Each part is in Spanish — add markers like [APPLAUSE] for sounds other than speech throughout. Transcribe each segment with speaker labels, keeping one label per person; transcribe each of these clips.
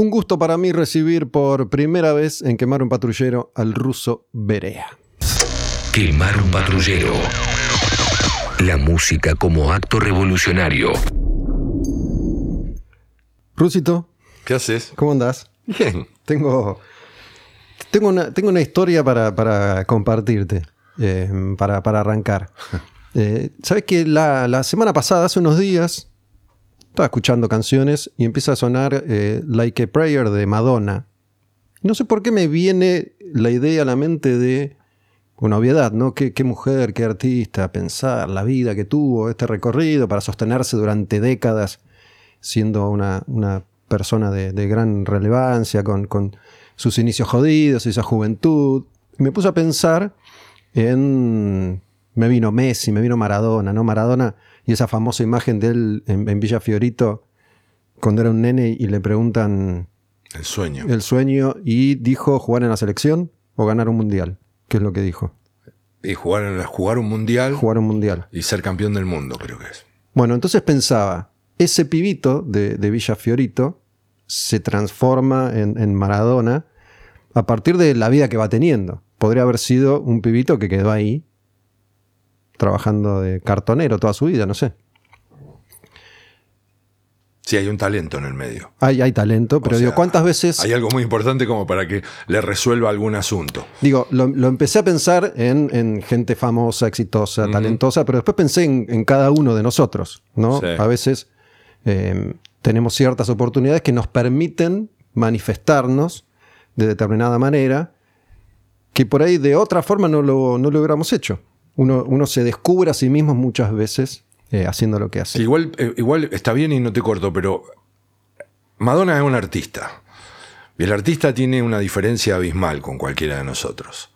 Speaker 1: Un gusto para mí recibir por primera vez en Quemar un Patrullero al ruso Berea.
Speaker 2: Quemar un patrullero. La música como acto revolucionario.
Speaker 1: Rusito,
Speaker 3: ¿Qué haces?
Speaker 1: ¿cómo andás?
Speaker 3: Bien.
Speaker 1: Tengo, tengo, una, tengo una historia para, para compartirte, eh, para, para arrancar. [LAUGHS] Eh, Sabes que la, la semana pasada, hace unos días, estaba escuchando canciones y empieza a sonar eh, Like a Prayer de Madonna. No sé por qué me viene la idea a la mente de una obviedad, ¿no? Qué, mujer, qué artista, pensar la vida que tuvo, este recorrido para sostenerse durante décadas siendo una, una persona de, gran relevancia, con, con sus inicios jodidos, esa juventud. Me puse a pensar en... Me vino Messi, me vino Maradona, ¿no? Maradona y esa famosa imagen de él en, en Villa Fiorito cuando era un nene y le preguntan
Speaker 3: El sueño.
Speaker 1: el sueño y dijo jugar en la selección o ganar un mundial. ¿Qué es lo que dijo?
Speaker 3: Y jugar, en la- jugar un mundial
Speaker 1: Jugar un mundial.
Speaker 3: y ser campeón del mundo, creo que es.
Speaker 1: Bueno, entonces pensaba, ese pibito de, de Villa Fiorito se transforma en, en Maradona a partir de la vida que va teniendo. Podría haber sido un pibito que quedó ahí trabajando de cartonero toda su vida, no sé.
Speaker 3: Sí, hay un talento en el medio.
Speaker 1: Hay, hay talento, pero
Speaker 3: O
Speaker 1: digo, ¿cuántas veces...
Speaker 3: Hay algo muy importante como para que le resuelva algún asunto.
Speaker 1: Digo, lo, lo empecé a pensar en, en gente famosa, exitosa, talentosa, pero después pensé en, en cada uno de nosotros, ¿no?
Speaker 3: Sí.
Speaker 1: A veces eh, tenemos ciertas oportunidades que nos permiten manifestarnos de determinada manera que por ahí de otra forma no lo, no lo hubiéramos hecho. Uno, uno se descubre a sí mismo muchas veces eh, haciendo lo que hace.
Speaker 3: Igual, eh, igual está bien y no te corto, pero Madonna es un artista. Y el artista tiene una diferencia abismal con cualquiera de nosotros.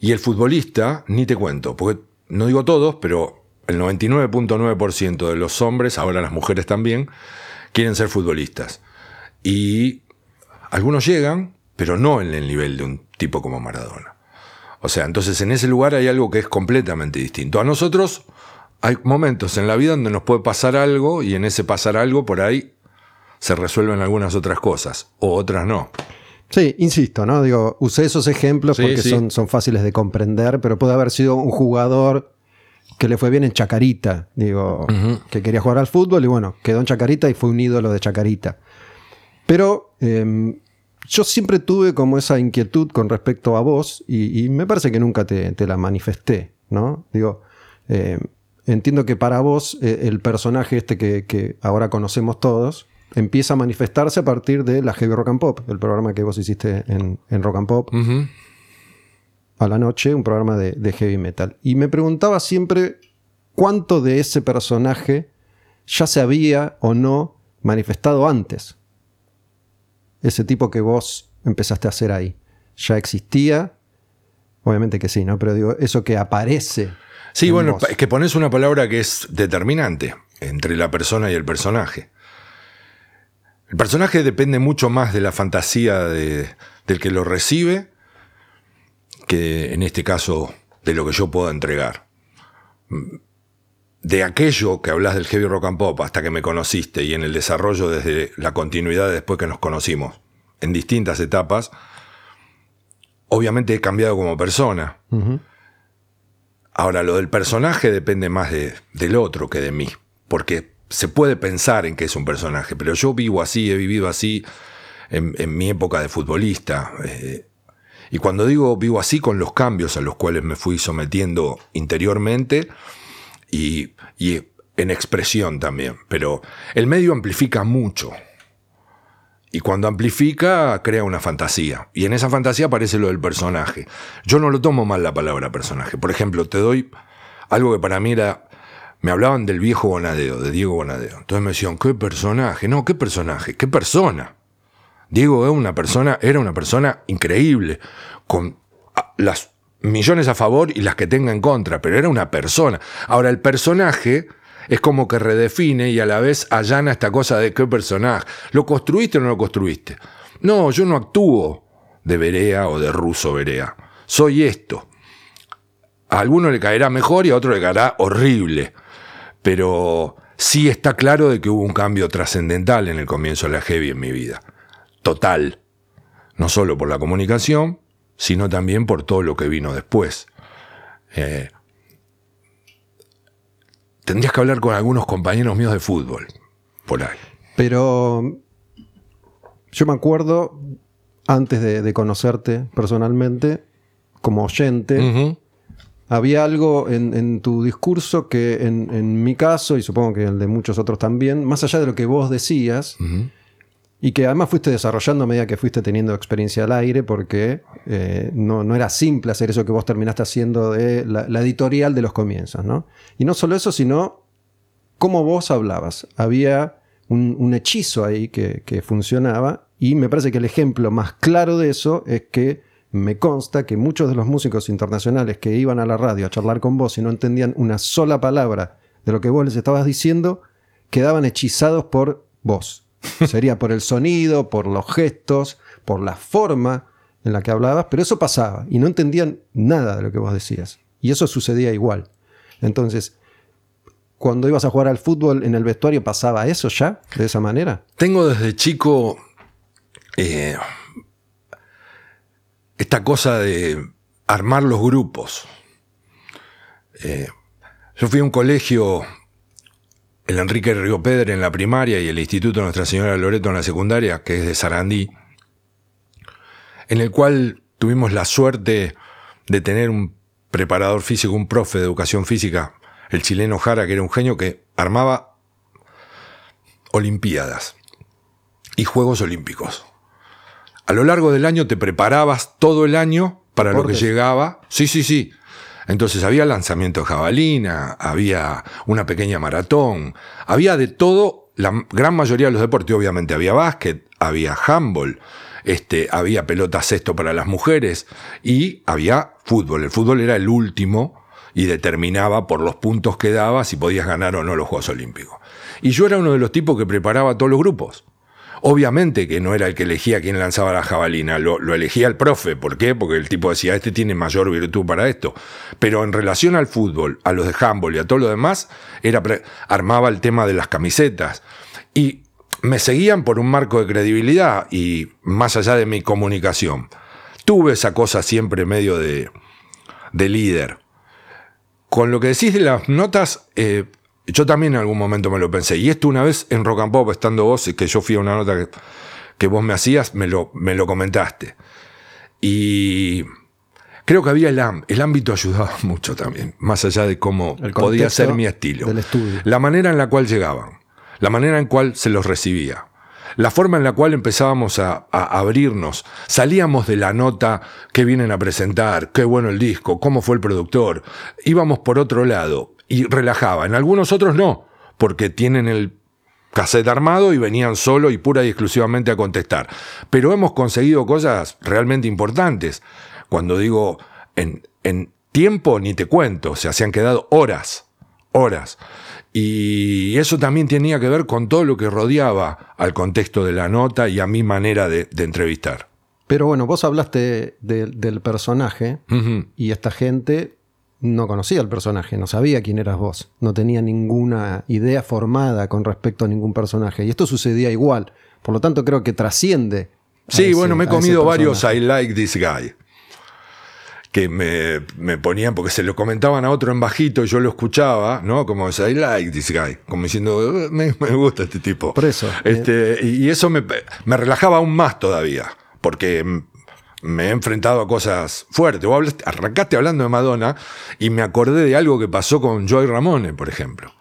Speaker 3: Y el futbolista, ni te cuento, porque no digo todos, pero el 99.9% de los hombres, ahora las mujeres también, quieren ser futbolistas. Y algunos llegan, pero no en el nivel de un tipo como Maradona. O sea, entonces en ese lugar hay algo que es completamente distinto. A nosotros hay momentos en la vida donde nos puede pasar algo y en ese pasar algo por ahí se resuelven algunas otras cosas o otras no.
Speaker 1: Sí, insisto, ¿no? Digo, usé esos ejemplos
Speaker 3: Sí,
Speaker 1: porque
Speaker 3: sí.
Speaker 1: Son, son fáciles de comprender, pero puede haber sido un jugador que le fue bien en Chacarita, digo, que quería jugar al fútbol y bueno, quedó en Chacarita y fue un ídolo de Chacarita. Pero em, yo siempre tuve como esa inquietud con respecto a vos y, y me parece que nunca te, te la manifesté, ¿no? Digo, eh, entiendo que para vos eh, el personaje este que, que ahora conocemos todos empieza a manifestarse a partir de la Heavy Rock and Pop, el programa que vos hiciste en, en Rock and Pop a la noche, un programa de, de heavy metal. Y me preguntaba siempre cuánto de ese personaje ya se había o no manifestado antes. Ese tipo que vos empezaste a hacer ahí. ¿Ya existía? Obviamente que sí, ¿no? Pero digo, eso que aparece.
Speaker 3: Sí,
Speaker 1: en
Speaker 3: bueno,
Speaker 1: vos.
Speaker 3: es que pones una palabra que es determinante entre la persona y el personaje. El personaje depende mucho más de la fantasía de- del que lo recibe que en este caso de lo que yo puedo entregar. De aquello que hablas del heavy rock and pop hasta que me conociste y en el desarrollo desde la continuidad después que nos conocimos en distintas etapas, obviamente he cambiado como persona. Ahora, lo del personaje depende más de- del otro que de mí, porque se puede pensar en que es un personaje, pero yo vivo así, he vivido así en, en mi época de futbolista. eh, y cuando digo vivo así, con los cambios a los cuales me fui sometiendo interiormente y, y en expresión también, pero el medio amplifica mucho. Y cuando amplifica, crea una fantasía. Y en esa fantasía aparece lo del personaje. Yo no lo tomo mal la palabra personaje. Por ejemplo, te doy algo que para mí era. Me hablaban del viejo Bonadeo, de Diego Bonadeo. Entonces me decían, ¿qué personaje? No, ¿qué personaje? ¿Qué persona? Diego es una persona, era una persona increíble, con las millones a favor y las que tenga en contra, pero era una persona. Ahora, el personaje es como que redefine y a la vez allana esta cosa de qué personaje. ¿Lo construiste o no lo construiste? No, yo no actúo de Berea o de Ruso Berea. Soy esto. A alguno le caerá mejor y a otro le caerá horrible. Pero sí está claro de que hubo un cambio trascendental en el comienzo de la heavy en mi vida. total, no solo por la comunicación, sino también por todo lo que vino después. Eh, tendrías que hablar con algunos compañeros míos de fútbol, por ahí.
Speaker 1: Pero yo me acuerdo, antes de, de conocerte personalmente, como oyente, había algo en, en, tu discurso que en, en, mi caso, y supongo que el de muchos otros también, más allá de lo que vos decías, y que además fuiste desarrollando a medida que fuiste teniendo experiencia al aire, porque eh, no, no, era simple hacer eso que vos terminaste haciendo de la, editorial de los comienzos, ¿no? Y no solo eso, sino cómo vos hablabas. Había un, un hechizo ahí que, que funcionaba, y me parece que el ejemplo más claro de eso es que me consta que muchos de los músicos internacionales que iban a la radio a charlar con vos y no entendían una sola palabra de lo que vos les estabas diciendo, quedaban hechizados por vos. Sería por el sonido, por los gestos, por la forma en la que hablabas, pero eso pasaba y no entendían nada de lo que vos decías. Y eso sucedía igual. Entonces, cuando ibas a jugar al fútbol en el vestuario, ¿pasaba eso ya? ¿De esa manera?
Speaker 3: Tengo desde chico eh, esta cosa de armar los grupos. Eh, yo fui a un colegio, el Enrique Río Pedre en la primaria y el Instituto Nuestra Señora Loreto en la secundaria, que es de Sarandí, en el cual tuvimos la suerte de tener un preparador físico, un profe de educación física, el chileno Jara, que era un genio que armaba Olimpiadas y Juegos Olímpicos a lo largo del año te preparabas todo el año para lo que llegaba. Sí, sí, sí. Entonces había lanzamiento de jabalina, había una pequeña maratón, había de todo, la gran mayoría de los deportes, obviamente había básquet, había handball, este, había pelota cesto para las mujeres y había fútbol. El fútbol era el último y determinaba por los puntos que daba si podías ganar o no los Juegos Olímpicos. Y yo era uno de los tipos que preparaba todos los grupos. Obviamente que no era el que elegía quién lanzaba la jabalina, lo, elegía el profe. ¿Por qué? Porque el tipo decía, este tiene mayor virtud para esto. Pero en relación al fútbol, a los de handball y a todo lo demás, era armaba el tema de las camisetas. Y me seguían por un marco de credibilidad y más allá de mi comunicación. Tuve esa cosa siempre medio de, de líder. Con lo que decís de las notas, eh, yo también en algún momento me lo pensé. Y esto una vez en Rock and Pop, estando vos, que yo fui a una nota que, vos me hacías, me lo, me lo comentaste. Y creo que había el, el ámbito ayudaba [LAUGHS] mucho también, más allá de cómo podía ser mi estilo. La manera en la cual llegaban, la manera en cual se los recibía, la forma en la cual empezábamos a, a, abrirnos, salíamos de la nota que vienen a presentar, qué bueno el disco, cómo fue el productor, íbamos por otro lado y relajaba. En algunos otros no, porque tienen el cassette armado y venían solo y pura y exclusivamente a contestar. Pero hemos conseguido cosas realmente importantes. Cuando digo en, en tiempo, ni te cuento, o sea, se han quedado horas, horas. Y eso también tenía que ver con todo lo que rodeaba al contexto de la nota y a mi manera de, entrevistar.
Speaker 1: Pero bueno, vos hablaste del personaje y esta gente no conocía al personaje, no sabía quién eras vos, no tenía ninguna idea formada con respecto a ningún personaje. Y esto sucedía igual. Por lo tanto, creo que trasciende.
Speaker 3: Sí, bueno, me he comido varios I like this guy. Que me, me, ponían, porque se lo comentaban a otro en bajito y yo lo escuchaba, ¿no? Como I like this guy. Como diciendo, me, me gusta este tipo.
Speaker 1: Por eso.
Speaker 3: Este, y eso me, me relajaba aún más todavía. Porque me he enfrentado a cosas fuertes. Vos arrancaste hablando de Madonna y me acordé de algo que pasó con Joy Ramone, por ejemplo.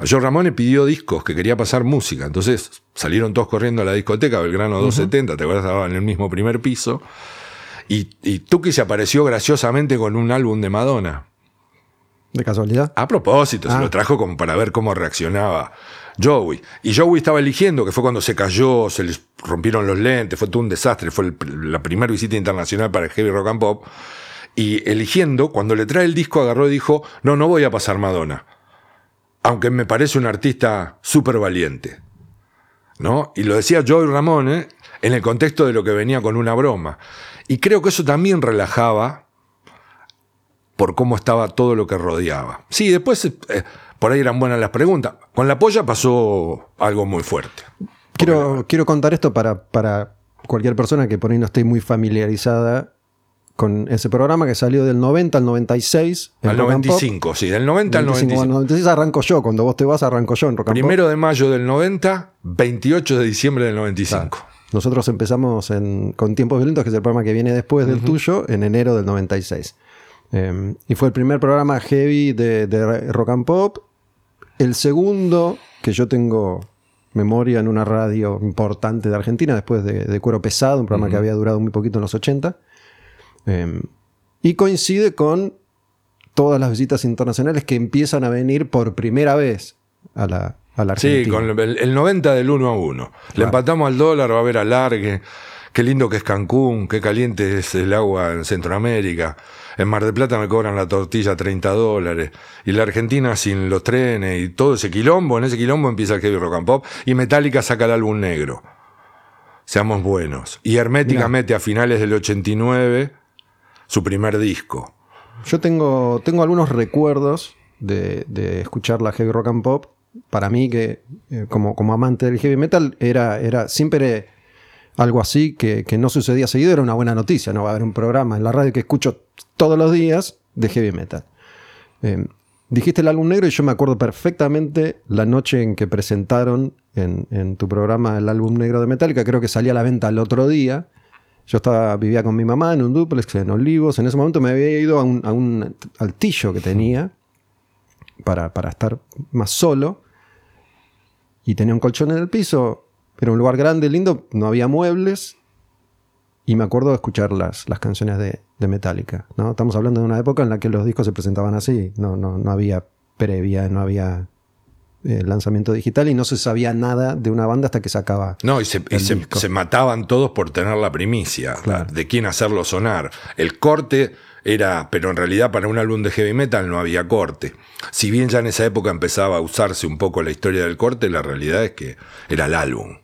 Speaker 3: Joy Ramone pidió discos, que quería pasar música. Entonces salieron todos corriendo a la discoteca, Belgrano 270, te acuerdas, estaba en el mismo primer piso. Y, y Tuki se apareció graciosamente con un álbum de Madonna.
Speaker 1: ¿De casualidad?
Speaker 3: A propósito, se lo ah. trajo como para ver cómo reaccionaba Joey. Y Joey estaba eligiendo, que fue cuando se cayó, se les rompieron los lentes, fue todo un desastre, fue la primera visita internacional para el Heavy Rock and Pop. Y eligiendo, cuando le trae el disco, agarró y dijo, no, no voy a pasar Madonna. Aunque me parece un artista súper valiente. ¿No? Y lo decía Joey Ramone en el contexto de lo que venía con una broma. Y creo que eso también relajaba por cómo estaba todo lo que rodeaba. Sí, después eh, por ahí eran buenas las preguntas. Con la polla pasó algo muy fuerte.
Speaker 1: Quiero, quiero contar esto para, para cualquier persona que por ahí no esté muy familiarizada con ese programa que salió del 90 al 96. en
Speaker 3: Al
Speaker 1: Rock and Pop.
Speaker 3: 95, sí, del 90 al
Speaker 1: 95,
Speaker 3: 95.
Speaker 1: al 96 arranco yo, cuando vos te vas arranco yo en Rock and Pop.
Speaker 3: Primero de mayo del 90, 28 de diciembre del 95.
Speaker 1: Nosotros empezamos en- con Tiempos Violentos, que es el programa que viene después del tuyo, en enero del 96. Eh, y fue el primer programa heavy de, de rock and pop. El segundo que yo tengo memoria en una radio importante de Argentina, después de, de Cuero Pesado, un programa que había durado muy poquito en los 80. Eh, y coincide con todas las visitas internacionales que empiezan a venir por primera vez a la, a la Argentina.
Speaker 3: Sí, con el, el 90 del 1 a 1. Le empatamos al dólar, va a haber alargue. Qué lindo que es Cancún, qué caliente es el agua en Centroamérica. En Mar del Plata me cobran la tortilla a 30 dólares. Y la Argentina sin los trenes y todo ese quilombo. En ese quilombo empieza el heavy rock and pop. Y Metallica saca el álbum negro. Seamos buenos. Y Hermética mete a finales del 89 su primer disco.
Speaker 1: Yo tengo, tengo algunos recuerdos de, de escuchar la heavy rock and pop. Para mí, que eh, como, como amante del heavy metal, era, era siempre algo así que, que no sucedía seguido, era una buena noticia. No va a haber un programa en la radio que escucho todos los días de heavy metal. Eh, dijiste el álbum negro y yo me acuerdo perfectamente la noche en que presentaron en, en tu programa el álbum negro de Metallica. Creo que salía a la venta el otro día. Yo estaba, vivía con mi mamá en un duplex en Olivos. En ese momento me había ido a un, a un altillo que tenía para, para estar más solo. Y tenía un colchón en el piso. Era un lugar grande, lindo. No había muebles. Y me acuerdo de escuchar las, las canciones de, de Metallica. ¿no? Estamos hablando de una época en la que los discos se presentaban así. No, no, no había previa, no había eh, lanzamiento digital y no se sabía nada de una banda hasta que sacaba.
Speaker 3: No, y se, y se- se mataban todos por tener la primicia
Speaker 1: Claro.
Speaker 3: de quién hacerlo sonar. El corte era, pero en realidad para un álbum de heavy metal no había corte. Si bien ya en esa época empezaba a usarse un poco la historia del corte, la realidad es que era el álbum.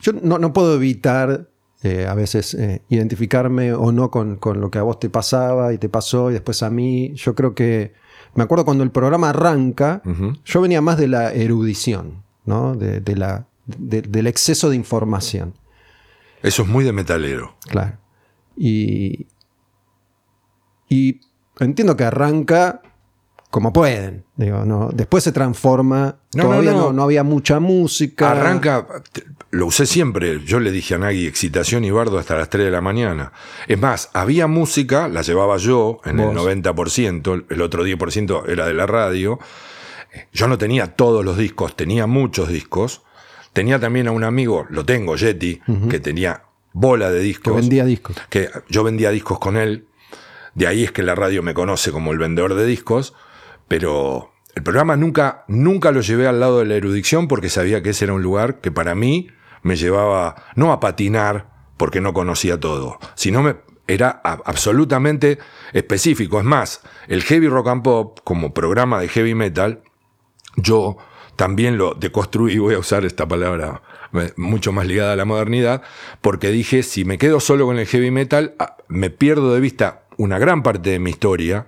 Speaker 1: Yo no, no puedo evitar eh, a veces eh, identificarme o no con, con lo que a vos te pasaba y te pasó y después a mí. Yo creo que. Me acuerdo cuando el programa arranca, yo venía más de la erudición, ¿no? De, de la, de- del exceso de información.
Speaker 3: Eso es muy de metalero.
Speaker 1: Claro. Y. Y entiendo que arranca como pueden. Digo, no, después se transforma.
Speaker 3: No,
Speaker 1: Todavía
Speaker 3: no,
Speaker 1: no,
Speaker 3: no.
Speaker 1: había mucha música.
Speaker 3: Arranca, lo usé siempre, yo le dije a Nagui excitación y bardo hasta las 3 de la mañana. Es más, había música, la llevaba yo en el
Speaker 1: Vos.
Speaker 3: 90%, el otro 10% era de la radio. Yo no tenía todos los discos, tenía muchos discos. Tenía también a un amigo, lo tengo, Yeti, que tenía bola de discos.
Speaker 1: Que vendía discos.
Speaker 3: que yo vendía discos con él. De ahí es que la radio me conoce como el vendedor de discos. Pero el programa nunca, nunca lo llevé al lado de la erudición porque sabía que ese era un lugar que para mí me llevaba no a patinar porque no conocía todo, sino me, era absolutamente específico. Es más, el heavy rock and pop como programa de heavy metal yo también lo deconstruí, voy a usar esta palabra eh, mucho más ligada a la modernidad, porque dije, si me quedo solo con el heavy metal, ah, me pierdo de vista una gran parte de mi historia,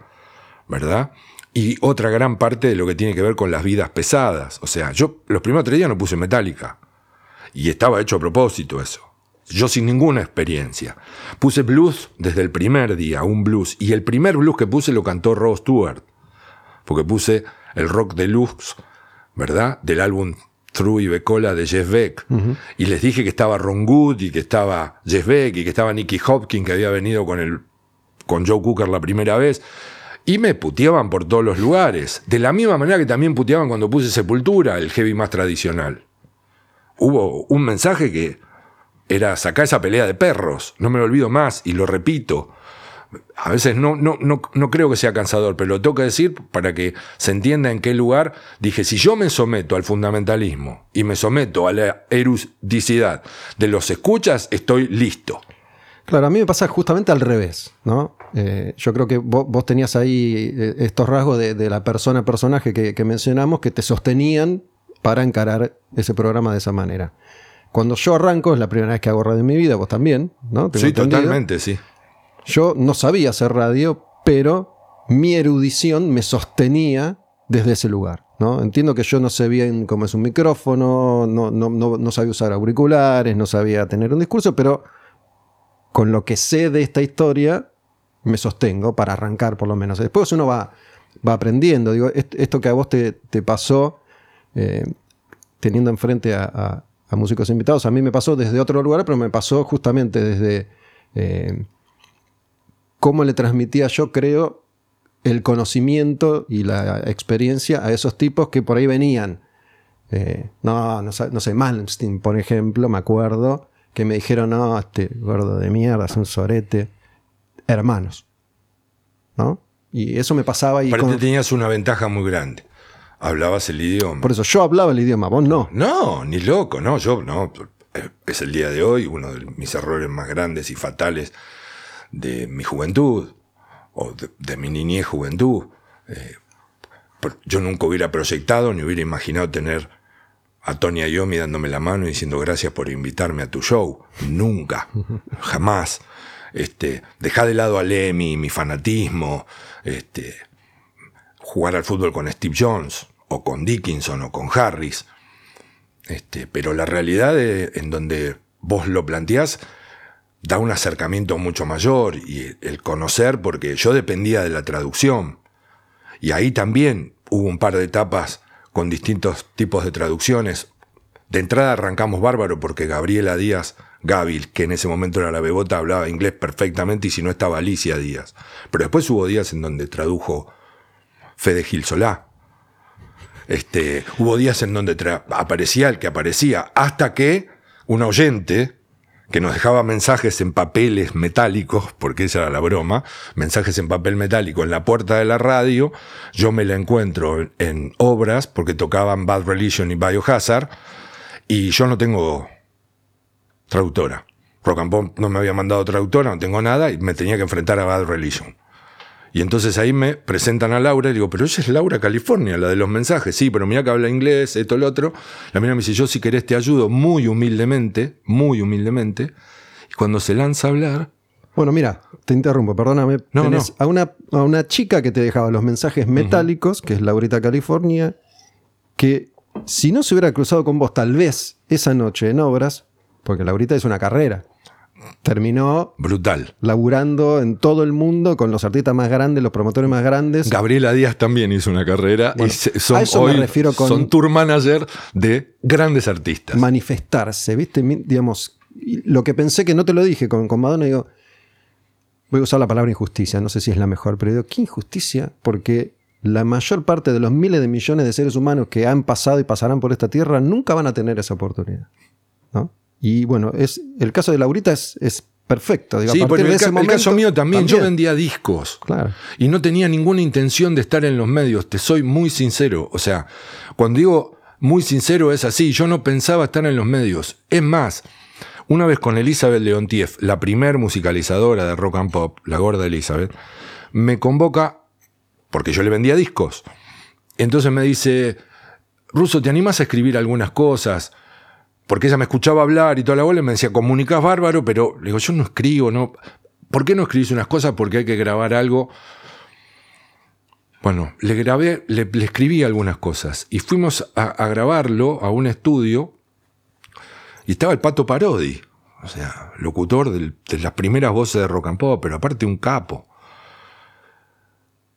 Speaker 3: ¿verdad? Y otra gran parte de lo que tiene que ver con las vidas pesadas. O sea, yo los primeros tres días no puse metálica. Y estaba hecho a propósito eso. Yo sin ninguna experiencia. Puse blues desde el primer día, un blues. Y el primer blues que puse lo cantó Rod Stewart porque puse el rock deluxe, ¿verdad? Del álbum True y Becola de Jeff Beck. Y les dije que estaba Ron Good y que estaba Jeff Beck y que estaba Nicky Hopkins que había venido con, el, con Joe Cooker la primera vez. Y me puteaban por todos los lugares. De la misma manera que también puteaban cuando puse Sepultura, el heavy más tradicional. Hubo un mensaje que era sacar esa pelea de perros. No me lo olvido más y lo repito a veces no, no, no, no creo que sea cansador, pero lo tengo que decir para que se entienda en qué lugar. Dije, si yo me someto al fundamentalismo y me someto a la erudicidad de los escuchas, estoy listo.
Speaker 1: Claro, a mí me pasa justamente al revés, ¿no? Eh, yo creo que vos, vos tenías ahí eh, estos rasgos de, de la persona, personaje que, que mencionamos que te sostenían para encarar ese programa de esa manera. Cuando yo arranco, es la primera vez que hago radio en mi vida, vos también, ¿no? Tengo
Speaker 3: Sí,
Speaker 1: entendido.
Speaker 3: totalmente, sí.
Speaker 1: Yo no sabía hacer radio, pero mi erudición me sostenía desde ese lugar. ¿no? Entiendo que yo no sé bien cómo es un micrófono, no, no, no, no sabía usar auriculares, no sabía tener un discurso, pero con lo que sé de esta historia me sostengo para arrancar por lo menos. Después uno va, va aprendiendo. Digo, est- esto que a vos te, pasó eh, teniendo enfrente a, músicos invitados, a mí me pasó desde otro lugar, pero me pasó justamente desde eh, cómo le transmitía yo, creo, el conocimiento y la experiencia a esos tipos que por ahí venían. Eh, no, no, no sé, Malmsteen, por ejemplo, me acuerdo, que me dijeron, no, este gordo de mierda, es un sorete. Hermanos. ¿No? Y eso me pasaba y
Speaker 3: Aparte
Speaker 1: con-
Speaker 3: tenías una ventaja muy grande. Hablabas el idioma.
Speaker 1: por eso yo hablaba el idioma, vos no.
Speaker 3: No, ni loco, no, yo no. Eh, Es el día de hoy uno de mis errores más grandes y fatales de mi juventud, o de, de mi niñez juventud. Eh, yo nunca hubiera proyectado ni hubiera imaginado tener a Tony Iommi dándome la mano y diciendo gracias por invitarme a tu show. Nunca, [LAUGHS] jamás. Este, dejá de lado a Lemmy, mi fanatismo, este, jugar al fútbol con Steve Jones, o con Dickinson, o con Harris. Este, pero la realidad de- en donde vos lo planteás da un acercamiento mucho mayor y el conocer, porque yo dependía de la traducción. Y ahí también hubo un par de etapas con distintos tipos de traducciones. De entrada arrancamos bárbaro porque Gabriela Díaz Gabil, que en ese momento era la bebota, hablaba inglés perfectamente y si no estaba Alicia Díaz. Pero después hubo días en donde tradujo Fede Gil Solá. Este, hubo días en donde aparecía el que aparecía, hasta que un oyente que nos dejaba mensajes en papeles metálicos, porque esa era la broma, mensajes en papel metálico en la puerta de la radio, yo me la encuentro en, obras, porque tocaban Bad Religion y Biohazard, y yo no tengo traductora. Rock and Pop no me había mandado traductora, no tengo nada, y me tenía que enfrentar a Bad Religion. Y entonces ahí me presentan a Laura y digo, pero ella es Laura California, la de los mensajes. Sí, pero mira que habla inglés, esto, lo otro. La mina me dice, yo si querés te ayudo muy humildemente, muy humildemente. Y cuando se lanza a hablar,
Speaker 1: Bueno, mira, te interrumpo, perdóname.
Speaker 3: No,
Speaker 1: Tenés
Speaker 3: no.
Speaker 1: A, una, a una chica que te dejaba los mensajes metálicos, que es Laurita California, que si no se hubiera cruzado con vos tal vez esa noche en obras, porque Laurita es una carrera, terminó
Speaker 3: brutal.
Speaker 1: laburando en todo el mundo con los artistas más grandes, los promotores más grandes.
Speaker 3: Gabriela Díaz también hizo una carrera
Speaker 1: Bueno,
Speaker 3: y se- son,
Speaker 1: a eso me refiero con-
Speaker 3: son tour manager de grandes artistas.
Speaker 1: manifestarse, ¿viste? Digamos, lo que pensé que no te lo dije con, con Madonna, digo, voy a usar la palabra injusticia, no sé si es la mejor, pero digo, ¿qué injusticia? Porque la mayor parte de los miles de millones de seres humanos que han pasado y pasarán por esta tierra nunca van a tener esa oportunidad. ¿no? Y bueno, es, el caso de Laurita es, es perfecto. Digo,
Speaker 3: sí, pero el,
Speaker 1: momento,
Speaker 3: caso mío también, yo vendía discos.
Speaker 1: Claro.
Speaker 3: Y no tenía ninguna intención de estar en los medios, te soy muy sincero. O sea, cuando digo muy sincero es así, yo no pensaba estar en los medios. Es más, una vez con Elizabeth Leontief, la primer musicalizadora de rock and pop, la gorda Elizabeth, me convoca, porque yo le vendía discos. Entonces me dice, Ruso, ¿te animas a escribir algunas cosas? Porque ella me escuchaba hablar y toda la bola y me decía, comunicás bárbaro, pero le digo, yo no escribo, no. ¿Por qué no escribís unas cosas? Porque hay que grabar algo. Bueno, le grabé, le, escribí algunas cosas y fuimos a, grabarlo a un estudio y estaba el Pato Parodi, o sea, locutor de las primeras voces de rock and pop, pero aparte un capo.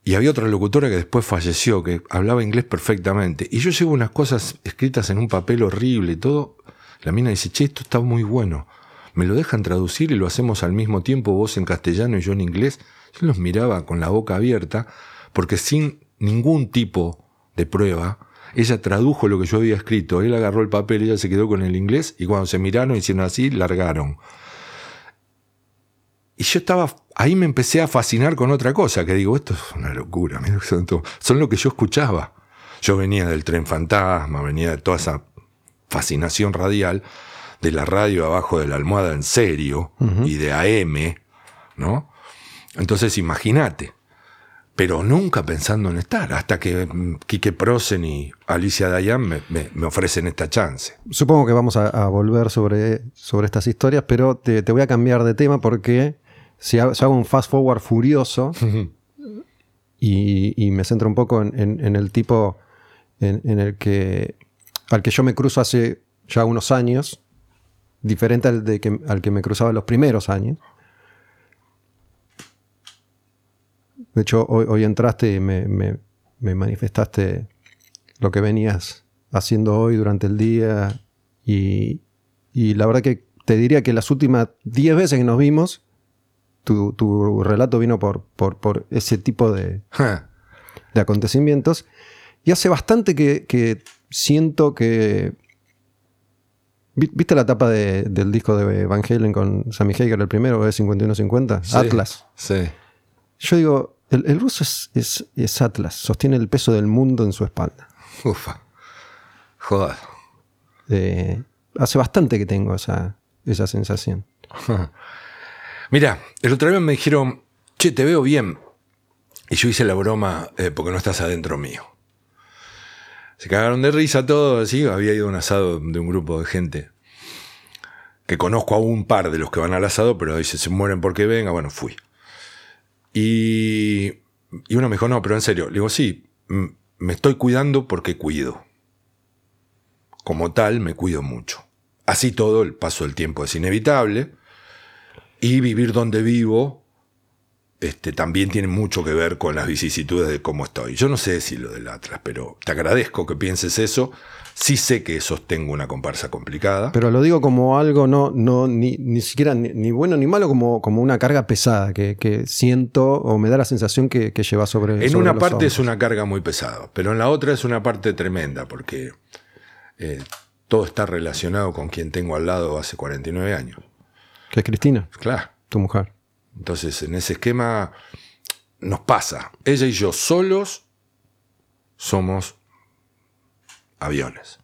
Speaker 3: Y había otra locutora que después falleció, que hablaba inglés perfectamente. Y yo llevo unas cosas escritas en un papel horrible y todo. La mina dice, che, esto está muy bueno. ¿Me lo dejan traducir y lo hacemos al mismo tiempo, vos en castellano y yo en inglés? Yo los miraba con la boca abierta, porque sin ningún tipo de prueba, ella tradujo lo que yo había escrito. Él agarró el papel, ella se quedó con el inglés, y cuando se miraron, hicieron así, largaron. Y yo estaba, ahí me empecé a fascinar con otra cosa, que digo, esto es una locura, son lo que yo escuchaba. Yo venía del tren fantasma, venía de toda esa fascinación radial, de la radio abajo de la almohada en serio, y de AM, ¿no? Entonces imagínate, pero nunca pensando en estar, hasta que mm, Quique Prosen y Alicia Dayan me, me- me ofrecen esta chance.
Speaker 1: Supongo que vamos a, a volver sobre, sobre estas historias, pero te, te voy a cambiar de tema porque si hago, si hago un fast forward furioso [LAUGHS] y, y me centro un poco en, en- en el tipo en, en el que al que yo me cruzo hace ya unos años, diferente al, de que, al que me cruzaba en los primeros años. De hecho, hoy, hoy entraste y me, me- me manifestaste lo que venías haciendo hoy durante el día y, y la verdad que te diría que las últimas 10 veces que nos vimos, tu, tu relato vino por, por, por ese tipo de, de acontecimientos. Y hace bastante que, que siento que. Vi- ¿Viste la tapa de- del disco de Van Halen con Sammy Hagar, el primero, es 5150?
Speaker 3: Sí,
Speaker 1: Atlas.
Speaker 3: Sí.
Speaker 1: Yo digo, el, el ruso es, es- es Atlas, sostiene el peso del mundo en su espalda.
Speaker 3: Ufa. Joder.
Speaker 1: Eh, hace bastante que tengo esa, esa sensación. [LAUGHS]
Speaker 3: Mira, el otro día me dijeron, che, te veo bien. Y yo hice la broma eh, porque no estás adentro mío. Se cagaron de risa todos, así. Había ido a un asado de un grupo de gente. Que conozco a un par de los que van al asado, pero dice, se mueren porque venga. Bueno, fui. Y, y uno me dijo, no, pero en serio. Le digo, sí, me estoy cuidando porque cuido. Como tal, me cuido mucho. Así todo, el paso del tiempo es inevitable. Y vivir donde vivo este, también tiene mucho que ver con las vicisitudes de cómo estoy. Yo no sé si lo del Atlas, pero te agradezco que pienses eso. Sí sé que sostengo una comparsa complicada.
Speaker 1: Pero lo digo como algo no, no ni, ni siquiera ni, ni bueno ni malo, como, como una carga pesada que, que siento o me da la sensación que, que lleva sobre
Speaker 3: en
Speaker 1: sobre
Speaker 3: una
Speaker 1: los
Speaker 3: parte es una carga muy pesada, pero en la otra es una parte tremenda, porque eh, todo está relacionado con quien tengo al lado hace 49 años.
Speaker 1: Que es Cristina,
Speaker 3: Claro.
Speaker 1: tu mujer.
Speaker 3: Entonces, en ese esquema nos pasa. Ella y yo solos somos aviones.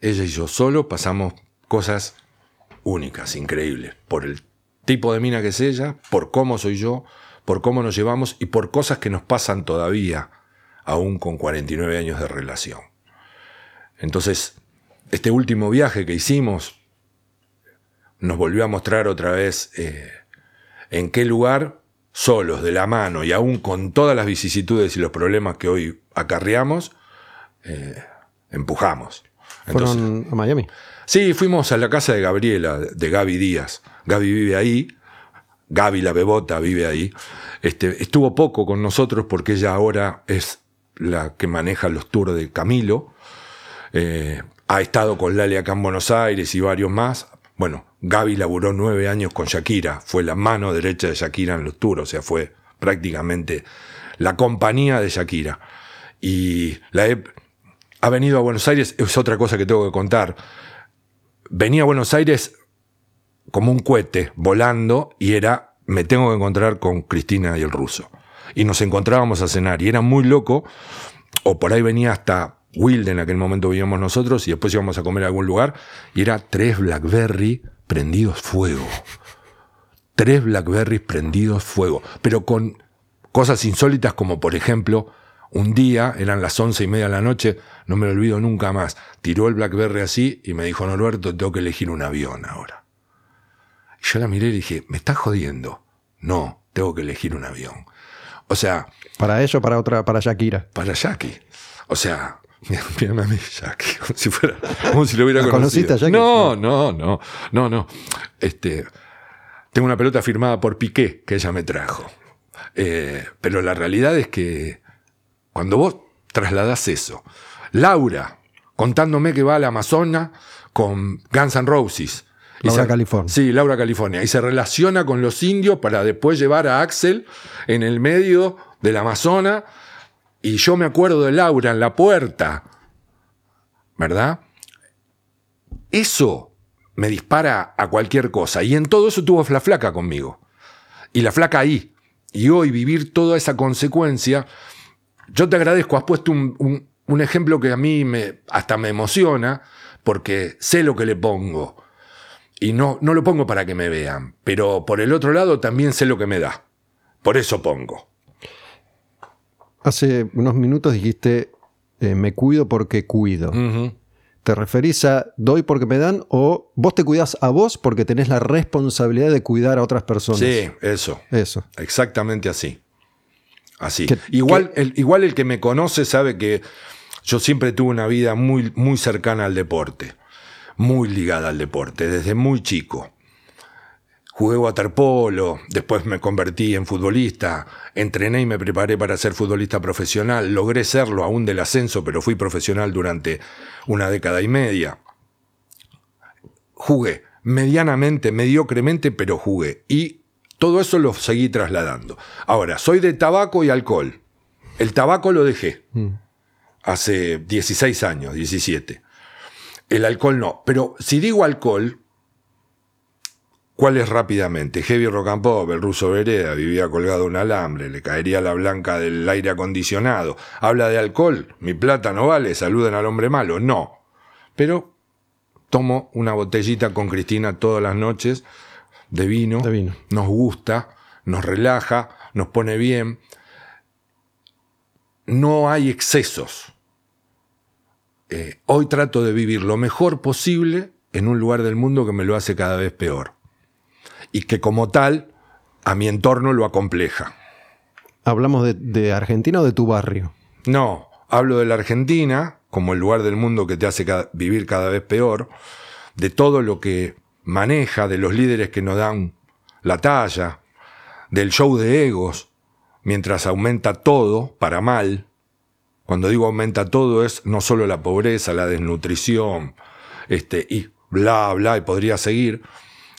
Speaker 3: Ella y yo solo pasamos cosas únicas, increíbles, por el tipo de mina que es ella, por cómo soy yo, por cómo nos llevamos y por cosas que nos pasan todavía, aún con 49 años de relación. Entonces, este último viaje que hicimos nos volvió a mostrar otra vez eh, en qué lugar, solos, de la mano y aún con todas las vicisitudes y los problemas que hoy acarreamos, eh, empujamos. Entonces,
Speaker 1: Fueron a Miami.
Speaker 3: Sí, fuimos a la casa de Gabriela, de Gaby Díaz. Gaby vive ahí. Gaby la bebota vive ahí. Este, estuvo poco con nosotros porque ella ahora es la que maneja los tours de Camilo. Eh, ha estado con Lali acá en Buenos Aires y varios más. Bueno, Gaby laburó nueve años con Shakira. Fue la mano derecha de Shakira en los tours. O sea, fue prácticamente la compañía de Shakira. Y la he- ha venido a Buenos Aires, es otra cosa que tengo que contar venía a Buenos Aires como un cohete volando y era, me tengo que encontrar con Cristina y el ruso. Y nos encontrábamos a cenar y era muy loco, o por ahí venía hasta Wilde en aquel momento vivíamos nosotros y después íbamos a comer a algún lugar y era tres Blackberry prendidos fuego. Tres Blackberries prendidos fuego, pero con cosas insólitas como por ejemplo, un día, eran las once y media de la noche, no me lo olvido nunca más, tiró el Blackberry así y me dijo, Norberto, tengo que elegir un avión ahora. Y yo la miré y dije, ¿me estás jodiendo? No, tengo que elegir un avión. O sea,
Speaker 1: Para ello, para otra, para Shakira.
Speaker 3: para Jackie. O sea, mírame a mí, Jackie, como si fuera, como si lo hubiera
Speaker 1: ¿La
Speaker 3: conocido.
Speaker 1: conociste a Jackie?
Speaker 3: No, no, no, no, no. Este, tengo una pelota firmada por Piqué que ella me trajo. Eh, pero la realidad es que cuando vos trasladás eso, Laura contándome que va al Amazonas con Guns N' Roses. Y
Speaker 1: Laura
Speaker 3: se-
Speaker 1: California.
Speaker 3: Sí, Laura California. Y se relaciona con los indios para después llevar a Axel en el medio del Amazonas. Y yo me acuerdo de Laura en la puerta. ¿Verdad? Eso me dispara a cualquier cosa. Y en todo eso tuvo la flaca conmigo. Y la flaca ahí. Y hoy vivir toda esa consecuencia. Yo te agradezco, has puesto un, un- ejemplo que a mí me, hasta me emociona, porque sé lo que le pongo. Y no, no lo pongo para que me vean, pero por el otro lado también sé lo que me da. Por eso pongo.
Speaker 1: Hace unos minutos dijiste, eh, me cuido porque cuido. ¿Te referís a doy porque me dan o vos te cuidás a vos porque tenés la responsabilidad de cuidar a otras personas?
Speaker 3: Sí, eso.
Speaker 1: Eso.
Speaker 3: Exactamente así. Así.
Speaker 1: Que-
Speaker 3: igual, el, igual el que me conoce sabe que yo siempre tuve una vida muy, muy cercana al deporte, muy ligada al deporte, desde muy chico. Jugué waterpolo, después me convertí en futbolista, entrené y me preparé para ser futbolista profesional, logré serlo aún del ascenso, pero fui profesional durante una década y media. Jugué medianamente, mediocremente, pero jugué. Y todo eso lo seguí trasladando. Ahora, soy de tabaco y alcohol. El tabaco lo dejé
Speaker 1: Mm.
Speaker 3: hace 16 años, 17. El alcohol no. Pero si digo alcohol, ¿cuál es rápidamente? Heavy Rock and Pop, el ruso Vereda, vivía colgado un alambre, le caería la blanca del aire acondicionado. Habla de alcohol, mi plata no vale, saluden al hombre malo. No. Pero tomo una botellita con Cristina todas las noches de vino.
Speaker 1: De vino.
Speaker 3: Nos gusta, nos relaja, nos pone bien. No hay excesos. Eh, hoy trato de vivir lo mejor posible en un lugar del mundo que me lo hace cada vez peor. Y que como tal, a mi entorno lo acompleja.
Speaker 1: ¿Hablamos de, de Argentina o de tu barrio?
Speaker 3: No, hablo de la Argentina como el lugar del mundo que te hace ca- vivir cada vez peor, de todo lo que maneja, de los líderes que nos dan la talla, del show de egos, mientras aumenta todo para mal. Cuando digo aumenta todo es no solo la pobreza, la desnutrición, este, y bla, bla, y podría seguir.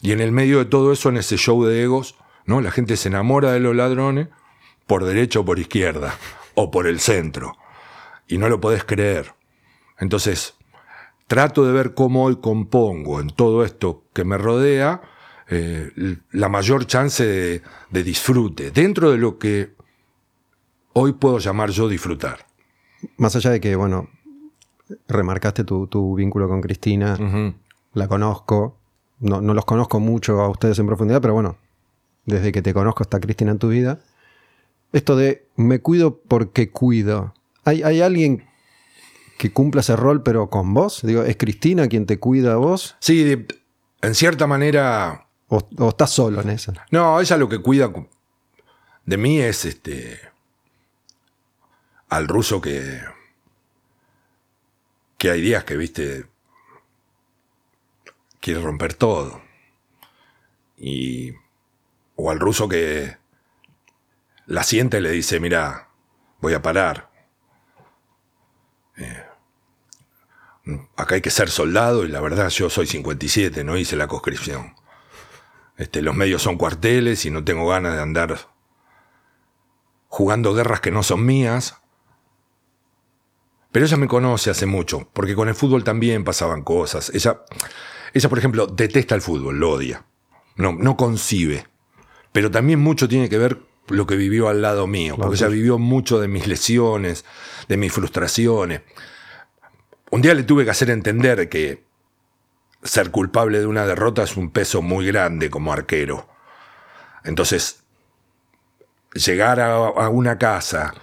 Speaker 3: Y en el medio de todo eso, en ese show de egos, ¿no? La gente se enamora de los ladrones por derecha o por izquierda, o por el centro. Y no lo podés creer. Entonces, trato de ver cómo hoy compongo en todo esto que me rodea eh, la mayor chance de, de disfrute, dentro de lo que hoy puedo llamar yo disfrutar.
Speaker 1: Más allá de que, bueno, remarcaste tu, tu vínculo con Cristina, la conozco, no, no los conozco mucho a ustedes en profundidad, pero bueno, desde que te conozco está Cristina en tu vida. Esto de me cuido porque cuido. ¿Hay, hay alguien que cumpla ese rol, pero con vos? Digo, ¿es Cristina quien te cuida a vos?
Speaker 3: Sí, en cierta manera
Speaker 1: ¿O, o estás solo en esa?
Speaker 3: No, ella lo que cuida cu- de mí es este. Al ruso que. que hay días que, viste. Quiere romper todo. Y. o al ruso que. la siente y le dice: Mira, voy a parar. Eh, acá hay que ser soldado y la verdad yo soy 57, no hice la conscripción. Este, los medios son cuarteles y no tengo ganas de andar jugando guerras que no son mías. Pero ella me conoce hace mucho, porque con el fútbol también pasaban cosas. Ella, ella por ejemplo, detesta el fútbol, lo odia. No, no concibe. Pero también mucho tiene que ver lo que vivió al lado mío, porque ella vivió mucho de mis lesiones, de mis frustraciones. Un día le tuve que hacer entender que ser culpable de una derrota es un peso muy grande como arquero. Entonces, llegar a, a una casa,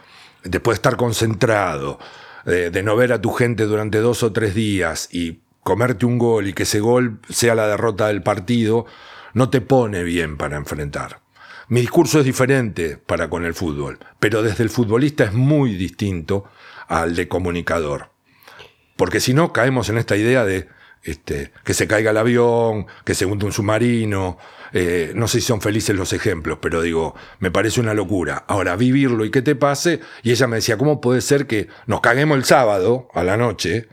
Speaker 3: después de estar concentrado, de, de no ver a tu gente durante dos o tres días y comerte un gol y que ese gol sea la derrota del partido, no te pone bien para enfrentar. Mi discurso es diferente para con el fútbol, pero desde el futbolista es muy distinto al de comunicador. Porque si no, caemos en esta idea de este, que se caiga el avión, que se hunde un submarino. eh, no sé si son felices los ejemplos, pero digo, me parece una locura. Ahora, vivirlo y que te pase. Y ella me decía, ¿cómo puede ser que nos caguemos el sábado a la noche?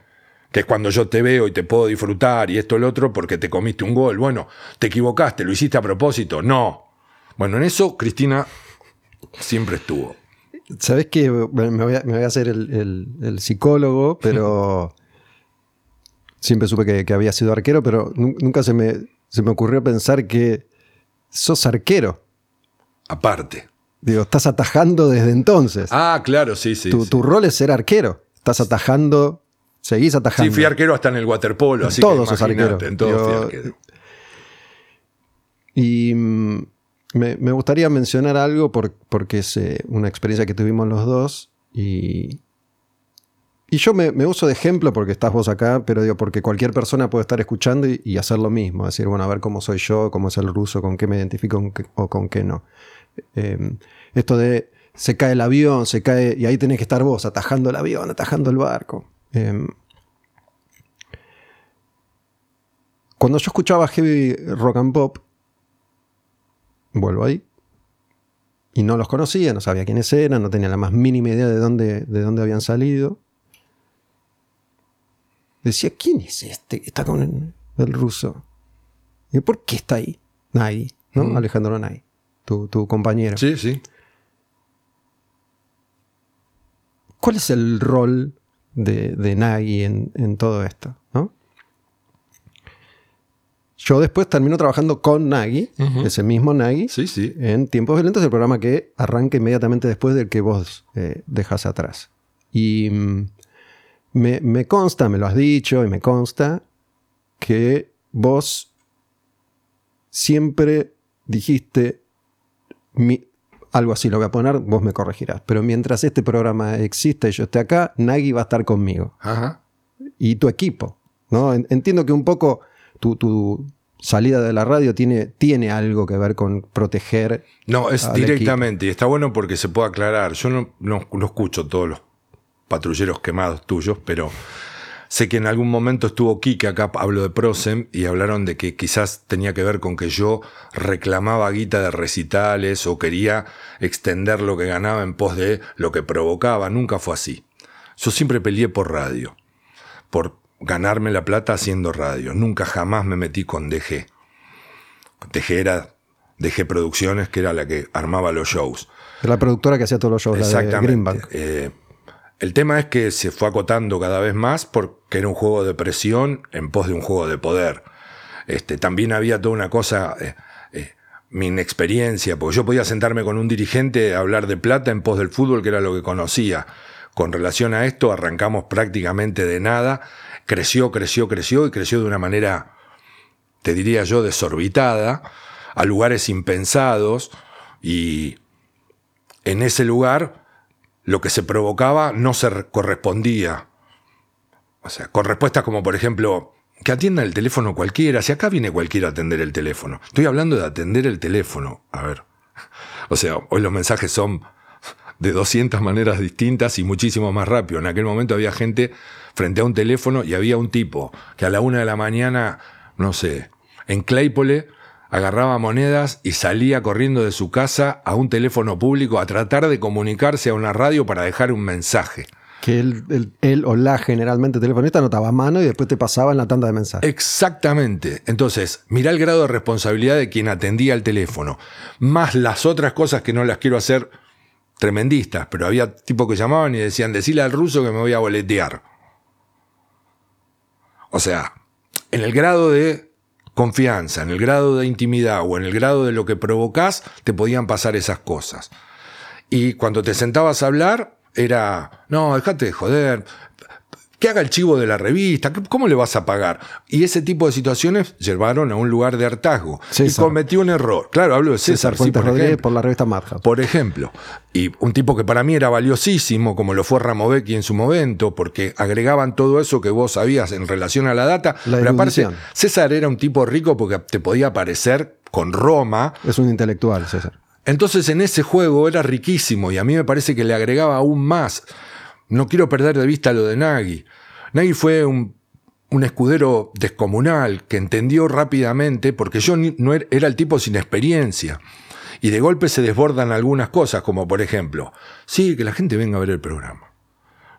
Speaker 3: Que es cuando yo te veo y te puedo disfrutar y esto lo otro porque te comiste un gol. Bueno, te equivocaste, lo hiciste a propósito. No. Bueno, en eso Cristina siempre estuvo.
Speaker 1: ¿Sabés que me voy a, me voy a hacer el, el- el psicólogo, pero [LAUGHS] siempre supe que, que había sido arquero, pero nu- nunca se me, se me ocurrió pensar que sos arquero.
Speaker 3: Aparte.
Speaker 1: Digo, estás atajando desde entonces.
Speaker 3: Ah, claro, sí, sí.
Speaker 1: tu,
Speaker 3: sí.
Speaker 1: tu rol es ser arquero. Estás atajando, seguís
Speaker 3: Sí,
Speaker 1: atajando.
Speaker 3: fui arquero hasta en el waterpolo, así
Speaker 1: todos
Speaker 3: que
Speaker 1: sos arquero.
Speaker 3: en todo fui
Speaker 1: Yo-
Speaker 3: arquero.
Speaker 1: Y mm, me, me gustaría mencionar algo por- porque es eh, una experiencia que tuvimos los dos. Y, y yo me, me uso de ejemplo porque estás vos acá, pero digo, porque cualquier persona puede estar escuchando y, y hacer lo mismo. Decir, bueno, a ver cómo soy yo, cómo es el ruso, con qué me identifico con qué- o con qué no. Eh, esto de se cae el avión, se cae, y ahí tenés que estar vos atajando el avión, atajando el barco. Em, cuando yo escuchaba heavy rock and pop, vuelvo ahí, y no los conocía, no sabía quiénes eran, no tenía la más mínima idea de dónde, de dónde habían salido. Decía, ¿quién es este que está con el, el ruso? ¿Y por qué está ahí? Nai, ¿no?
Speaker 3: Mm.
Speaker 1: Alejandro Nai, tu, tu compañero.
Speaker 3: Sí, sí.
Speaker 1: ¿Cuál es el rol de, de Nagi en, en todo esto? ¿no? Yo después termino trabajando con Nagi,
Speaker 3: Ujú.
Speaker 1: ese mismo Nagi,
Speaker 3: Sí, sí.
Speaker 1: en Tiempos Violentos, el programa que arranca inmediatamente después del que vos eh, dejas atrás. Y mm, me, me consta, me lo has dicho y me consta, que vos siempre dijiste, mi- algo así lo voy a poner, vos me corregirás, pero mientras este programa exista y yo esté acá, Nagi va a estar conmigo
Speaker 3: Ajá.
Speaker 1: y tu equipo. ¿no? En- Entiendo que un poco tu, tu salida de la radio tiene, tiene algo que ver con proteger.
Speaker 3: No, es directamente. Y está bueno porque se puede aclarar. Yo no, no, no escucho todos los patrulleros quemados tuyos, pero sé que en algún momento estuvo Kike acá, hablo de Prosem, y hablaron de que quizás tenía que ver con que yo reclamaba guita de recitales o quería extender lo que ganaba en pos de lo que provocaba. Nunca fue así. Yo siempre peleé por radio, por ganarme la plata haciendo radio. Nunca jamás me metí con DG. DG era DG Producciones, que era la que armaba los shows.
Speaker 1: La productora que hacía todos los shows, la de
Speaker 3: Exactamente.
Speaker 1: Greenbank.
Speaker 3: Eh, el tema es que se fue acotando cada vez más porque era un juego de presión en pos de un juego de poder. Este, también había toda una cosa, eh, eh, mi inexperiencia, porque yo podía sentarme con un dirigente a hablar de plata en pos del fútbol, que era lo que conocía. Con relación a esto, arrancamos prácticamente de nada. Creció, creció, creció y creció de una manera, te diría yo, desorbitada, a lugares impensados y en ese lugar lo que se provocaba no se re- correspondía. O sea, con respuestas como, por ejemplo, que atienda el teléfono cualquiera. Si acá viene cualquiera a atender el teléfono. Estoy hablando de atender el teléfono. A ver. O sea, hoy los mensajes son de 200 maneras distintas y muchísimo más rápido. En aquel momento había gente frente a un teléfono y había un tipo que a la una de la mañana, no sé, en Claypole agarraba monedas y salía corriendo de su casa a un teléfono público a tratar de comunicarse a una radio para dejar un mensaje.
Speaker 1: Que él, él- él o la generalmente telefonista anotaba a mano y después te pasaba en la tanda de mensajes.
Speaker 3: Exactamente. Entonces, mirá el grado de responsabilidad de quien atendía el teléfono, más las otras cosas que no las quiero hacer tremendistas, pero había tipos que llamaban y decían, decile al ruso que me voy a boletear. O sea, en el grado de confianza, en el grado de intimidad o en el grado de lo que provocás, te podían pasar esas cosas. Y cuando te sentabas a hablar, era, no, déjate de joder, que haga el chivo de la revista, ¿cómo le vas a pagar? Y ese tipo de situaciones llevaron a un lugar de hartazgo.
Speaker 1: César.
Speaker 3: Y cometió un error. Claro, hablo de César,
Speaker 1: César
Speaker 3: sí, por
Speaker 1: Rodríguez
Speaker 3: ejemplo.
Speaker 1: por la revista Madhouse.
Speaker 3: Por ejemplo, y un tipo que para mí era valiosísimo, como lo fue Ramovecchi en su momento, porque agregaban todo eso que vos sabías en relación a la data.
Speaker 1: La
Speaker 3: pero aparte. César era un tipo rico porque te podía parecer con Roma.
Speaker 1: Es un intelectual, César.
Speaker 3: Entonces en ese juego era riquísimo y a mí me parece que le agregaba aún más. No quiero perder de vista lo de Nagy. Nagy fue un, escudero descomunal que entendió rápidamente, porque yo no er- era el tipo sin experiencia. Y de golpe se desbordan algunas cosas, como por ejemplo, sí, que la gente venga a ver el programa.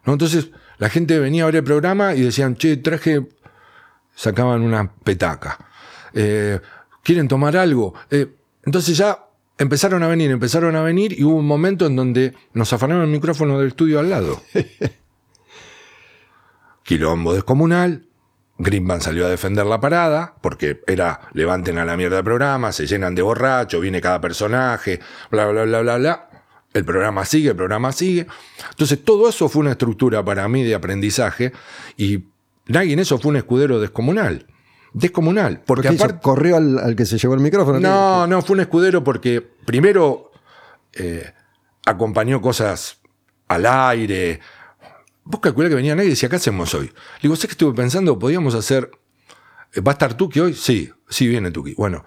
Speaker 3: ¿No? Entonces la gente venía a ver el programa y decían, che, traje, sacaban una petaca. Eh, ¿Quieren tomar algo? Eh, entonces ya empezaron a venir, empezaron a venir y hubo un momento en donde nos afanaron el micrófono del estudio al lado. [LAUGHS] Quilombo descomunal. Greenban salió a defender la parada, porque era levanten a la mierda el programa, se llenan de borracho, viene cada personaje, bla, bla, bla, bla, bla. El programa sigue, el programa sigue. Entonces, todo eso fue una estructura para mí de aprendizaje y Nagy en eso fue un escudero descomunal. Descomunal. Porque aparte.
Speaker 1: corrió al, al que se llevó el micrófono.
Speaker 3: No, no, fue un escudero porque primero eh, acompañó cosas al aire. Vos calculás que venía nadie y decía, ¿qué hacemos hoy? Le digo, sé que estuve pensando, podíamos hacer. eh, ¿Va a estar Tuki hoy? Sí, sí viene Tuki. Bueno,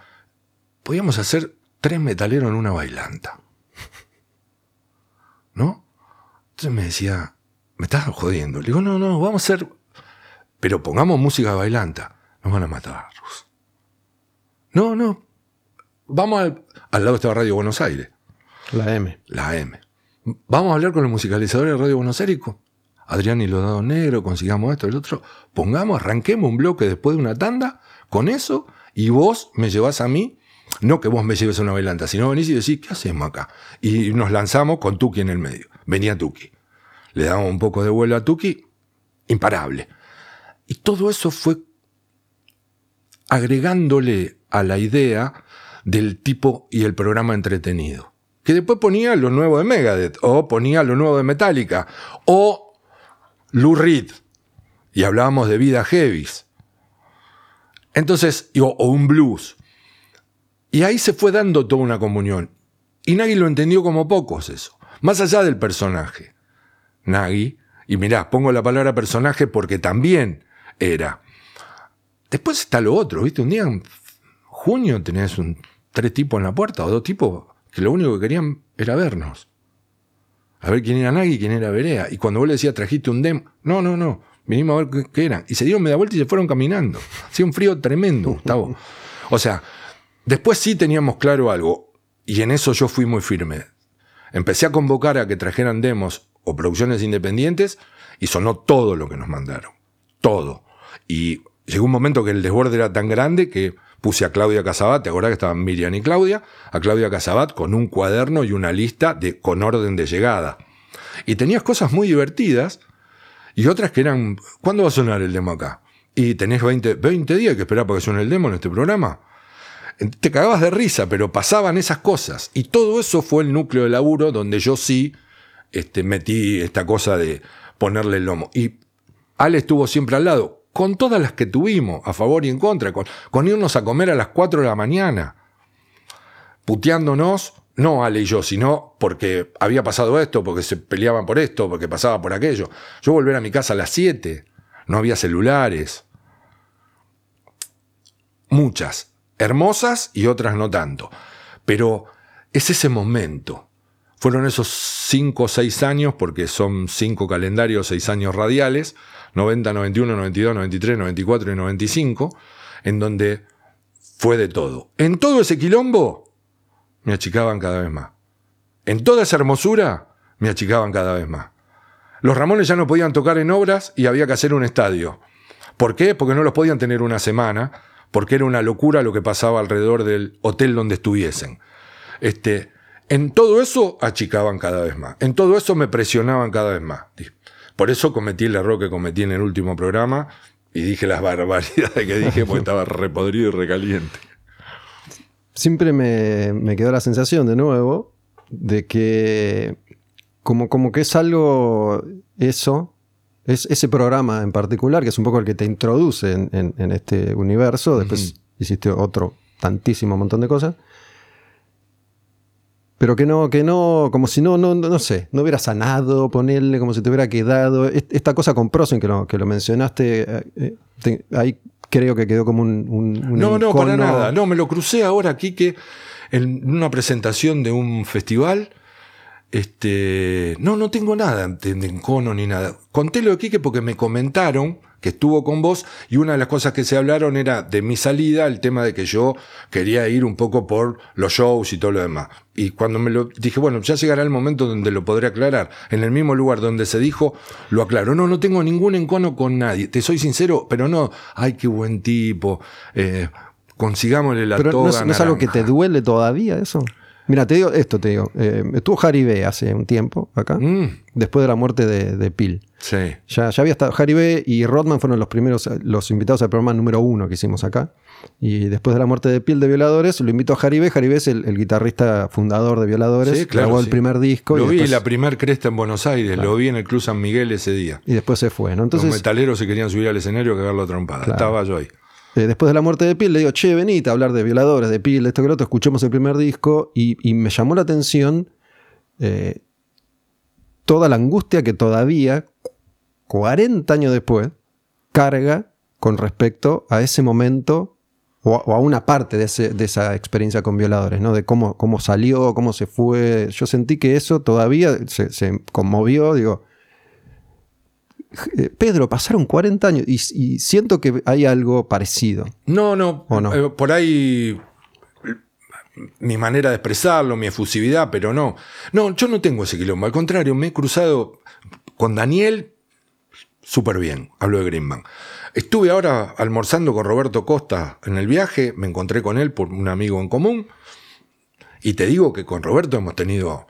Speaker 3: podíamos hacer tres metaleros en una bailanta. ¿no? Entonces me decía, me estás jodiendo. Le digo, no, no, vamos a hacer, pero pongamos música bailanta. Nos van a matar. No, no. Vamos al, al lado de Radio Buenos Aires.
Speaker 1: La M.
Speaker 3: La M. Vamos a hablar con los musicalizadores de Radio Buenos Aires. Adrián y los dados negros, consigamos esto, el otro. Pongamos, arranquemos un bloque después de una tanda con eso y vos me llevas a mí. No que vos me lleves a una bailanta, sino venís y decís, ¿qué hacemos acá? Y nos lanzamos con Tuki en el medio. Venía Tuki. Le damos un poco de vuelo a Tuki, imparable. Y todo eso fue agregándole a la idea del tipo y el programa entretenido. Que después ponía lo nuevo de Megadeth, o ponía lo nuevo de Metallica, o Lou Reed, y hablábamos de vida heavies. Entonces, o, o un blues. Y ahí se fue dando toda una comunión. Y Nagy lo entendió como pocos eso. Más allá del personaje. Nagy, y mirá, pongo la palabra personaje porque también era. Después está lo otro, ¿viste? Un día en junio tenés un, tres tipos en la puerta o dos tipos que lo único que querían era vernos. A ver quién era Nagy y quién era Berea. Y cuando vos le decías, trajiste un demo, no, no, no, vinimos a ver qué, qué eran. Y se dieron media vuelta y se fueron caminando. Hacía un frío tremendo, Gustavo. O sea, después sí teníamos claro algo, y en eso yo fui muy firme. Empecé a convocar a que trajeran demos o producciones independientes y sonó todo lo que nos mandaron. Todo. Y llegó un momento que el desborde era tan grande que puse a Claudia Casabat, ¿te acordás que estaban Miriam y Claudia? A Claudia Casabat con un cuaderno y una lista de, con orden de llegada. Y tenías cosas muy divertidas y otras que eran, ¿cuándo va a sonar el demo acá? Y tenés 20, 20 días que esperar para que suene el demo en este programa. Te cagabas de risa, pero pasaban esas cosas. Y todo eso fue el núcleo de laburo donde yo sí este, metí esta cosa de ponerle el lomo. Y Ale estuvo siempre al lado, con todas las que tuvimos, a favor y en contra, con, irnos a comer a las 4 de la mañana, puteándonos, no Ale y yo, sino porque había pasado esto, porque se peleaban por esto, porque pasaba por aquello. Yo volver a mi casa a las 7, no había celulares. Muchas, hermosas y otras no tanto. Pero es ese momento. Fueron esos 5 o 6 años, porque son 5 calendarios, 6 años radiales, 90, 91, 92, 93, 94 y 95, en donde fue de todo. En todo ese quilombo me achicaban cada vez más. En toda esa hermosura me achicaban cada vez más. Los Ramones ya no podían tocar en obras y había que hacer un estadio. ¿Por qué? Porque no los podían tener una semana, porque era una locura lo que pasaba alrededor del hotel donde estuviesen. Este, en todo eso achicaban cada vez más. En todo eso me presionaban cada vez más. Por eso cometí el error que cometí en el último programa y dije las [LAUGHS] barbaridades que dije porque estaba repodrido y recaliente.
Speaker 1: Siempre me, me quedó la sensación de nuevo de que como, como que es algo eso, es ese programa en particular, que es un poco el que te introduce en, en- en este universo, después hiciste otro tantísimo montón de cosas, pero que no, que no, como si no, no, no no sé, no hubiera sanado, ponerle como si te hubiera quedado. Est- Esta cosa con Prosen que lo, que lo mencionaste, eh, eh, te- ahí creo que quedó como un... un- un
Speaker 3: No, no, para nada. No, me lo crucé ahora aquí que en una presentación de un festival. Este, no, no tengo nada de, de encono ni nada. Conté lo de Quique porque me comentaron que estuvo con vos y una de las cosas que se hablaron era de mi salida, el tema de que yo quería ir un poco por los shows y todo lo demás. Y cuando me lo dije, bueno, ya llegará el momento donde lo podré aclarar. En el mismo lugar donde se dijo, lo aclaro. No, no tengo ningún encono con nadie. Te soy sincero, pero no, ay, qué buen tipo. Eh, consigámosle la
Speaker 1: Pero no
Speaker 3: toga
Speaker 1: es, no es algo que te duele todavía eso. Mira, te digo esto, te digo. eh, estuvo Harry B hace un tiempo acá,
Speaker 3: Mm,
Speaker 1: después de la muerte de, de Pil.
Speaker 3: sí.
Speaker 1: Ya, ya había estado, Harry y Rodman fueron los primeros, los invitados al programa número uno que hicimos acá. Y después de la muerte de Pil de Violadores, lo invitó a Harry B. Harry B es el, el guitarrista fundador de Violadores.
Speaker 3: Sí, claro,
Speaker 1: grabó el primer disco
Speaker 3: Lo
Speaker 1: y
Speaker 3: vi en la primer cresta en Buenos Aires, lo vi en el Club San Miguel ese día.
Speaker 1: y después se fue. ¿no?
Speaker 3: Los
Speaker 1: Entonces,
Speaker 3: metaleros se querían subir al escenario a cagarlo a trompada.
Speaker 1: Claro.
Speaker 3: Estaba yo ahí.
Speaker 1: Eh, después de la muerte de Pil, le digo, che, venite a hablar de violadores, de Pil, de esto que lo otro. Escuchemos el primer disco y, me llamó la atención eh, toda la angustia que todavía, 40 años después, carga con respecto a ese momento o, a una parte de, esa experiencia con violadores, ¿no? De cómo, cómo salió, cómo se fue. Yo sentí que eso todavía se, conmovió, digo. Eh, Pedro, pasaron 40 años y, siento que hay algo parecido.
Speaker 3: No, no, no? Eh, por ahí mi manera de expresarlo, mi efusividad, pero no. No, yo no tengo ese quilombo. Al contrario, me he cruzado con Daniel súper bien. Hablo de Greenman. Estuve ahora almorzando con Roberto Costa en el viaje, me encontré con él por un amigo en común. Y te digo que con Roberto hemos tenido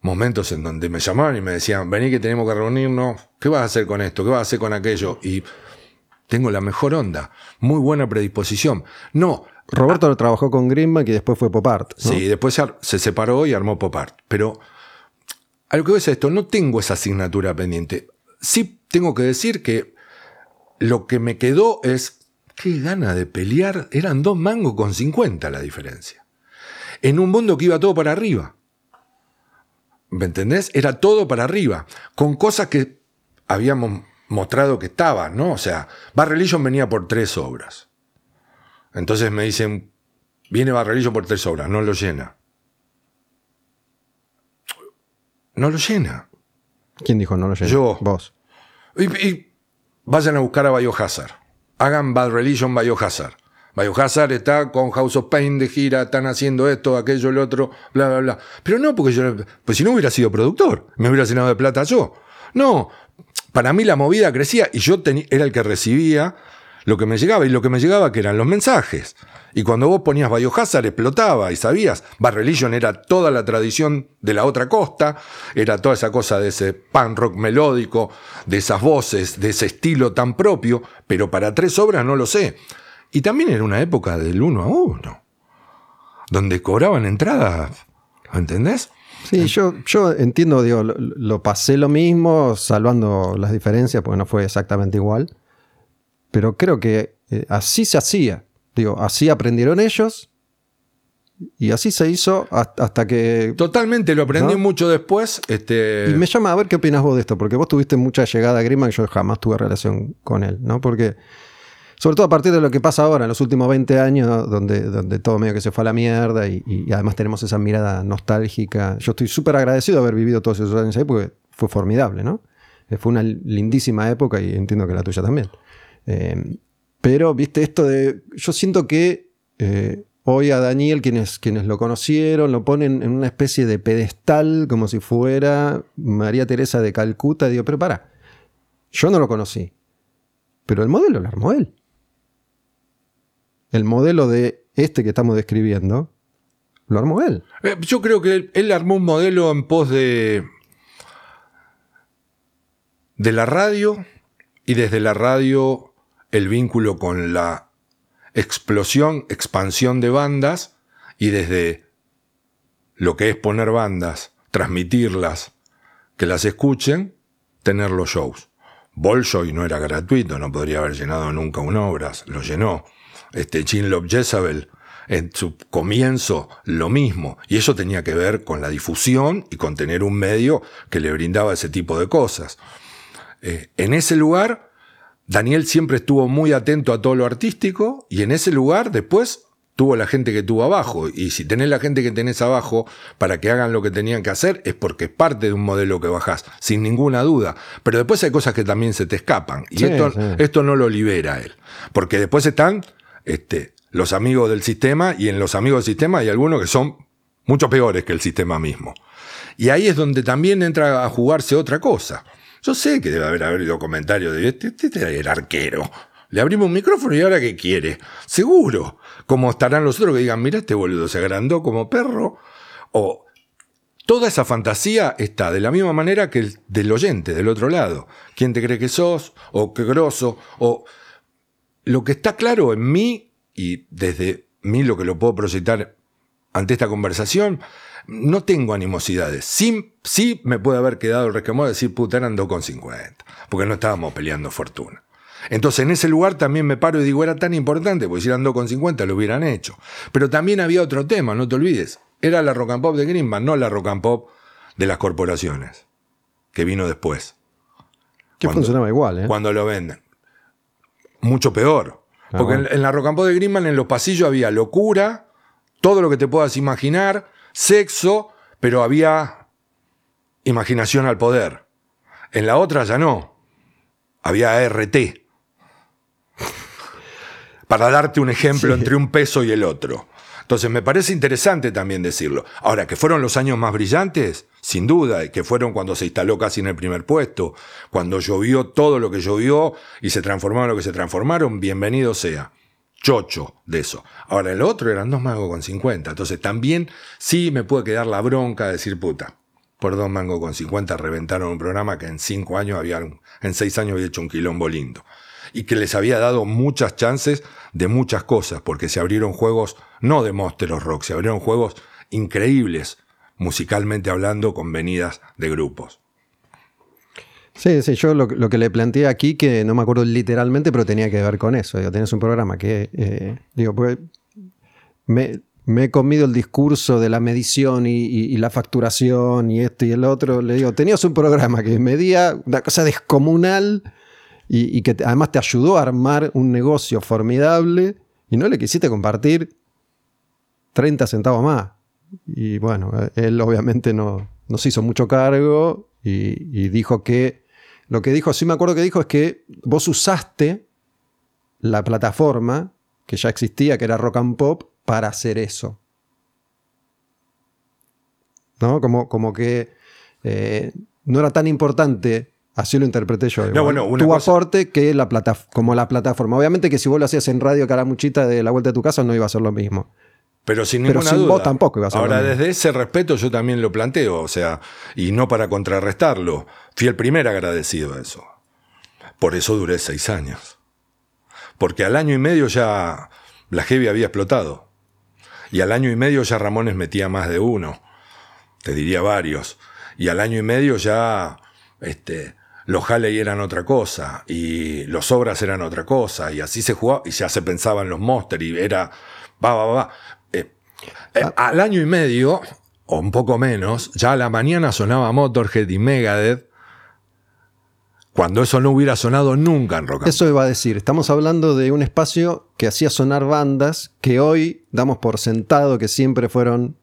Speaker 3: momentos en donde me llamaban y me decían, vení que tenemos que reunirnos, ¿qué vas a hacer con esto? ¿Qué vas a hacer con aquello? Y tengo la mejor onda, muy buena predisposición. No,
Speaker 1: Roberto lo trabajó con Greenback y después fue Pop Art.
Speaker 3: Sí, después se, separó y armó Pop Art. Pero a lo que es esto, no tengo esa asignatura pendiente. Sí tengo que decir que lo que me quedó es, qué gana de pelear, eran dos mangos con 50 la diferencia. En un mundo que iba todo para arriba. ¿Me entendés? Era todo para arriba, con cosas que habíamos mostrado que estaban, ¿no? O sea, Bar Religion venía por tres obras. Entonces me dicen, viene Barrelillo por tres obras, no lo llena. No lo llena.
Speaker 1: ¿Quién dijo no lo llena?
Speaker 3: Yo.
Speaker 1: Vos.
Speaker 3: Y, vayan a buscar a Biohazard. Hagan Bad Religion Biohazard. Biohazard está con House of Pain de gira, están haciendo esto, aquello, el otro, bla, bla, bla. Pero no, porque yo, pues si no hubiera sido productor, me hubiera llenado de plata yo. No, para mí la movida crecía y yo era el que recibía lo que me llegaba y lo que me llegaba que eran los mensajes. Y cuando vos ponías Biohazard explotaba y sabías, Bad Religion era toda la tradición de la otra costa, era toda esa cosa de ese punk rock melódico, de esas voces, de ese estilo tan propio, pero para tres obras no lo sé. Y también era una época del uno a uno, donde cobraban entradas, ¿entendés?
Speaker 1: Sí, yo, yo entiendo, digo, lo pasé lo mismo, salvando las diferencias, porque no fue exactamente igual pero creo que eh, así se hacía. Digo, así aprendieron ellos y así se hizo hasta que.
Speaker 3: Totalmente, lo aprendí mucho después. Este...
Speaker 1: Y me llama a ver qué opinas vos de esto, porque vos tuviste mucha llegada a Griezmann yo jamás tuve relación con él, ¿no? Porque, sobre todo a partir de lo que pasa ahora, en los últimos 20 años, donde, donde todo medio que se fue a la mierda y, además tenemos esa mirada nostálgica. Yo estoy súper agradecido de haber vivido todos esos años ahí porque fue formidable, ¿no? Eh, fue una lindísima época y entiendo que la tuya también. Em, pero, viste, esto de. Yo siento que eh, hoy a Daniel, quienes, quienes lo conocieron, lo ponen en una especie de pedestal, como si fuera María Teresa de Calcuta. Digo, pero para, yo no lo conocí. Pero el modelo lo armó él. El modelo de este que estamos describiendo, lo armó él.
Speaker 3: Eh, yo creo que él, armó un modelo en pos de. de la radio. Y desde la radio el vínculo con la explosión, expansión de bandas y desde lo que es poner bandas, transmitirlas, que las escuchen, tener los shows. Bolshoi no era gratuito, no podría haber llenado nunca un obras, lo llenó. Este Chinlop Jezabel, en su comienzo, lo mismo. Y eso tenía que ver con la difusión y con tener un medio que le brindaba ese tipo de cosas. Eh, en ese lugar Daniel siempre estuvo muy atento a todo lo artístico y en ese lugar después tuvo la gente que tuvo abajo. Y si tenés la gente que tenés abajo para que hagan lo que tenían que hacer, es porque es parte de un modelo que bajás, sin ninguna duda. Pero después hay cosas que también se te escapan. Y esto, esto no lo libera él. Porque después están este, los amigos del sistema y en los amigos del sistema hay algunos que son mucho peores que el sistema mismo. Y ahí es donde también entra a jugarse otra cosa. Yo sé que debe haber habido comentarios de este, este, el arquero. Le abrimos un micrófono y ahora qué quiere. Seguro. Como estarán los otros que digan, mira, este boludo se agrandó como perro. O toda esa fantasía está de la misma manera que el del oyente, del otro lado. ¿Quién te cree que sos? O qué grosso. O lo que está claro en mí, y desde mí lo que lo puedo proyectar ante esta conversación, no tengo animosidades. Sí, sí me puede haber quedado el resquemor de decir, puta, eran 2,50, porque no estábamos peleando fortuna. Entonces en ese lugar también me paro y digo, era tan importante, porque si eran 2,50 lo hubieran hecho. Pero también había otro tema, no te olvides. Era la rock and pop de Greenman, no la rock and pop de las corporaciones, que vino después.
Speaker 1: Que funcionaba igual, ¿eh?
Speaker 3: Cuando lo venden. Mucho peor. Porque
Speaker 1: bueno.
Speaker 3: en, en la Pop de Greenman en los pasillos había locura, todo lo que te puedas imaginar, sexo, pero había imaginación al poder. En la otra ya no. Había ART. [LAUGHS] Para darte un ejemplo
Speaker 1: Sí.
Speaker 3: entre un peso y el otro. Entonces me parece interesante también decirlo. Ahora, que fueron los años más brillantes, sin duda, que fueron cuando se instaló casi en el primer puesto, cuando llovió todo lo que llovió y se transformaron lo que se transformaron, bienvenido sea. Chocho de eso. Ahora, el otro eran dos mangos con 50. Entonces también sí me puede quedar la bronca de decir puta. Por dos mangos con 50 reventaron un programa que en cinco años había, en seis años había hecho un quilombo lindo. Y que les había dado muchas chances de muchas cosas, porque se abrieron juegos, no de Monster of Rock, se abrieron juegos increíbles, musicalmente hablando, con venidas de grupos.
Speaker 1: Sí, sí, yo lo, lo que le planteé aquí, que no me acuerdo literalmente, pero tenía que ver con eso. Digo, tenés un programa que, eh, digo, porque me, he comido el discurso de la medición y- y la facturación y esto y el otro. Le digo, tenías un programa que medía una cosa descomunal y, que además te ayudó a armar un negocio formidable y no le quisiste compartir 30 centavos más. Y bueno, él obviamente no, no se hizo mucho cargo y, y dijo que, lo que dijo, sí me acuerdo que dijo es que vos usaste la plataforma que ya existía, que era Rock and Pop, para hacer eso. ¿No? Como, como que eh, no era tan importante, así lo interpreté yo. igual,
Speaker 3: bueno, una
Speaker 1: tu
Speaker 3: cosa-
Speaker 1: aporte que la plata, como la plataforma. Obviamente que si vos lo hacías en Radio Caramuchita de la vuelta de tu casa no iba a ser lo mismo.
Speaker 3: Pero sin
Speaker 1: Pero
Speaker 3: ninguna
Speaker 1: sin
Speaker 3: duda.
Speaker 1: vos tampoco iba a ser
Speaker 3: Ahora,
Speaker 1: lo mismo.
Speaker 3: desde ese respeto yo también lo planteo, o sea, y no para contrarrestarlo. Fui el primer agradecido a eso. Por eso duré seis años. Porque al año y medio ya la Heavy había explotado. Y al año y medio ya Ramones metía más de uno. Te diría varios. Y al año y medio ya este, los Halley eran otra cosa. Y los Obras eran otra cosa. Y así se jugaba. Y ya se pensaba en los Monster. Y era. Va, va, va. Eh, eh, al año y medio, o un poco menos, ya a la mañana sonaba Motorhead y Megadeth. Cuando eso no hubiera sonado nunca en rock.
Speaker 1: Eso iba a decir, estamos hablando de un espacio que hacía sonar bandas que hoy damos por sentado que siempre fueron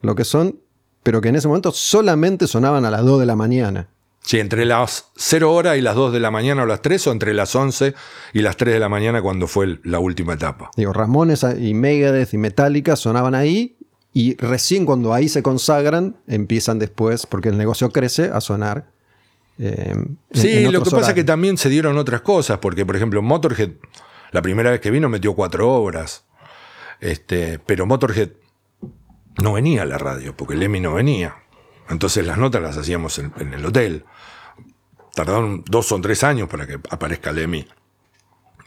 Speaker 1: lo que son, pero que en ese momento solamente sonaban a las 2 de la mañana.
Speaker 3: Sí, entre las 0 horas y las 2 de la mañana o las 3, o entre las 11 y las 3 de la mañana cuando fue la última etapa.
Speaker 1: Digo, Ramones y Megadeth y Metallica sonaban ahí y recién cuando ahí se consagran empiezan después, porque el negocio crece, a sonar. eh,
Speaker 3: Sí,
Speaker 1: en
Speaker 3: lo que pasa es que también se dieron otras cosas, porque por ejemplo Motorhead, la primera vez que vino metió cuatro obras, este, pero Motorhead no venía a la radio, porque Lemmy no venía. Entonces las notas las hacíamos en, en el hotel. Tardaron dos o tres años para que aparezca Lemmy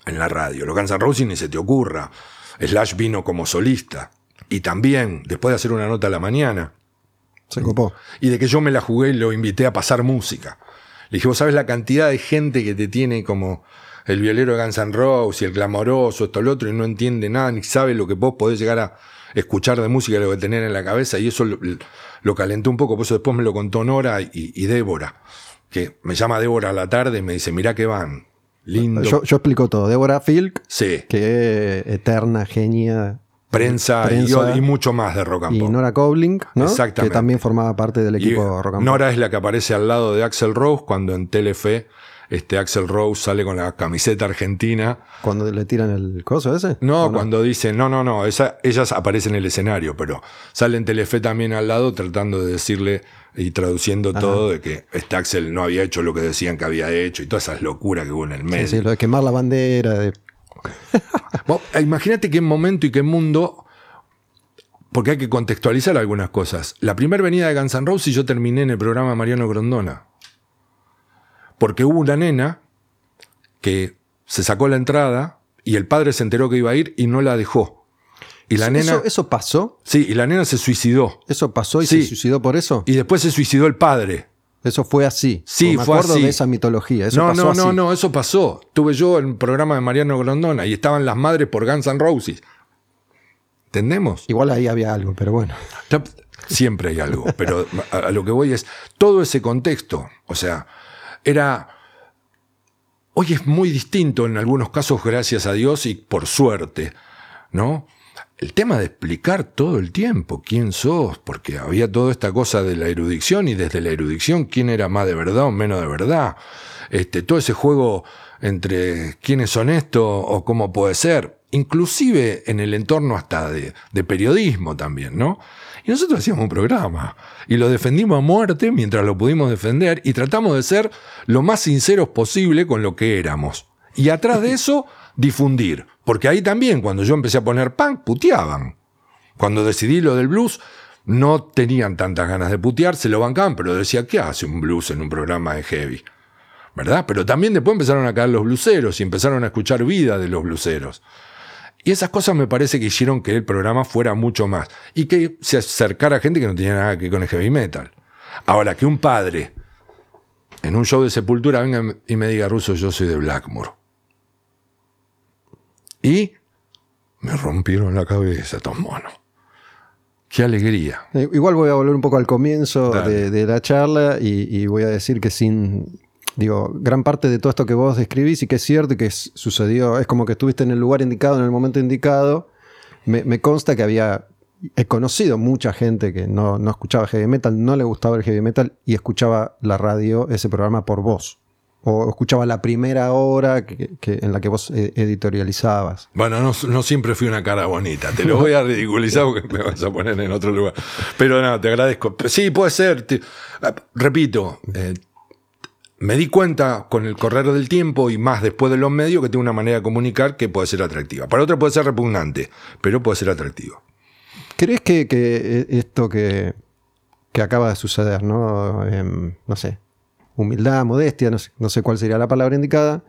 Speaker 3: en la radio. Los Guns N' Roses ni se te ocurra. Slash vino como solista. Y también, después de hacer una nota a la mañana,
Speaker 1: Se copó.
Speaker 3: y de que yo me la jugué y lo invité a pasar música. Le dije, vos sabés la cantidad de gente que te tiene como el violero de Guns N' Roses y el clamoroso, esto, lo otro, y no entiende nada, ni sabe lo que vos podés llegar a escuchar de música, lo que tener en la cabeza, y eso lo, lo calentó un poco, por eso después me lo contó Nora y, y Débora, que me llama Débora a la tarde y me dice, mirá que van, lindo.
Speaker 1: Yo, yo explico todo. Débora Filk,
Speaker 3: sí,
Speaker 1: que eterna genia.
Speaker 3: prensa, y-
Speaker 1: prensa.
Speaker 3: Y, mucho más de rock and
Speaker 1: Y
Speaker 3: pop.
Speaker 1: Nora Cobling, ¿no?
Speaker 3: Exactamente.
Speaker 1: que también formaba parte del
Speaker 3: Y
Speaker 1: equipo Rock and Pop.
Speaker 3: Nora es la que aparece al lado de Axel Rose cuando en Telefe este Axel Rose sale con la camiseta argentina.
Speaker 1: Cuando le tiran el coso ese.
Speaker 3: No,
Speaker 1: ¿O
Speaker 3: cuando dicen, no, no, no, esa- ellas aparecen en el escenario, pero sale en Telefe también al lado tratando de decirle y traduciendo todo de que este Axel no había hecho lo que decían que había hecho y todas esas locuras que hubo en el medio.
Speaker 1: Sí, sí, lo de quemar la bandera. de- [LAUGHS]
Speaker 3: eh, Imagínate qué momento y qué mundo, porque hay que contextualizar algunas cosas. La primera venida de Guns N' Roses yo terminé en el programa Mariano Grondona. Porque hubo una nena que se sacó la entrada y el padre se enteró que iba a ir y no la dejó. Y la
Speaker 1: eso,
Speaker 3: nena...
Speaker 1: eso pasó.
Speaker 3: Sí, y la nena se suicidó.
Speaker 1: Eso pasó y
Speaker 3: Sí.
Speaker 1: se suicidó por eso.
Speaker 3: Y después se suicidó el padre.
Speaker 1: Eso fue así.
Speaker 3: Sí,
Speaker 1: O me
Speaker 3: fue
Speaker 1: acuerdo
Speaker 3: así.
Speaker 1: de esa mitología. Eso
Speaker 3: no,
Speaker 1: pasó
Speaker 3: no,
Speaker 1: así.
Speaker 3: no, no, eso pasó. Tuve yo en el programa de Mariano Grondona y estaban las madres por Guns N' Roses. ¿Entendemos?
Speaker 1: Igual ahí había algo, pero bueno.
Speaker 3: Siempre hay algo, pero a lo que voy es todo ese contexto. O sea, era hoy es muy distinto en algunos casos, gracias a Dios y por suerte, ¿no? El tema de explicar todo el tiempo quién sos, porque había toda esta cosa de la erudición y desde la erudición quién era más de verdad o menos de verdad. Este, todo ese juego entre quién es honesto o cómo puede ser, inclusive en el entorno hasta de periodismo también, ¿no? Y nosotros hacíamos un programa y lo defendimos a muerte mientras lo pudimos defender y tratamos de ser lo más sinceros posible con lo que éramos. Y atrás de eso, difundir. Porque ahí también, cuando yo empecé a poner punk, puteaban. Cuando decidí lo del blues, no tenían tantas ganas de putear, se lo bancaban, pero decía, ¿qué hace un blues en un programa de heavy? ¿Verdad? Pero también después empezaron a caer los bluseros y empezaron a escuchar vida de los bluseros. Y esas cosas me parece que hicieron que el programa fuera mucho más y que se acercara a gente que no tenía nada que ver con el heavy metal. Ahora, que un padre en un show de sepultura venga y me diga, Ruso, yo soy de Blackmore. Y me rompieron la cabeza estos monos. Qué alegría.
Speaker 1: Eh, igual voy a volver un poco al comienzo de, la charla y, voy a decir que sin, digo, gran parte de todo esto que vos describís y que es cierto y que sucedió, es como que estuviste en el lugar indicado, en el momento indicado. Me, consta que había, he conocido mucha gente que no, no, escuchaba heavy metal, no le gustaba el heavy metal y escuchaba la radio, ese programa por vos o escuchaba la primera hora que, en la que vos eh, editorializabas.
Speaker 3: Bueno, no, siempre fui una cara bonita, te lo voy a ridiculizar porque me vas a poner en otro lugar. Pero no, te agradezco. Sí, puede ser. Ah, repito, eh, me di cuenta con el correr del tiempo y más después de los medios que tengo una manera de comunicar que puede ser atractiva. Para otra puede ser repugnante, pero puede ser atractivo.
Speaker 1: ¿Crees que, que esto que, que acaba de suceder, ¿no? Em, no sé, humildad, modestia, no sé, cuál sería la palabra indicada,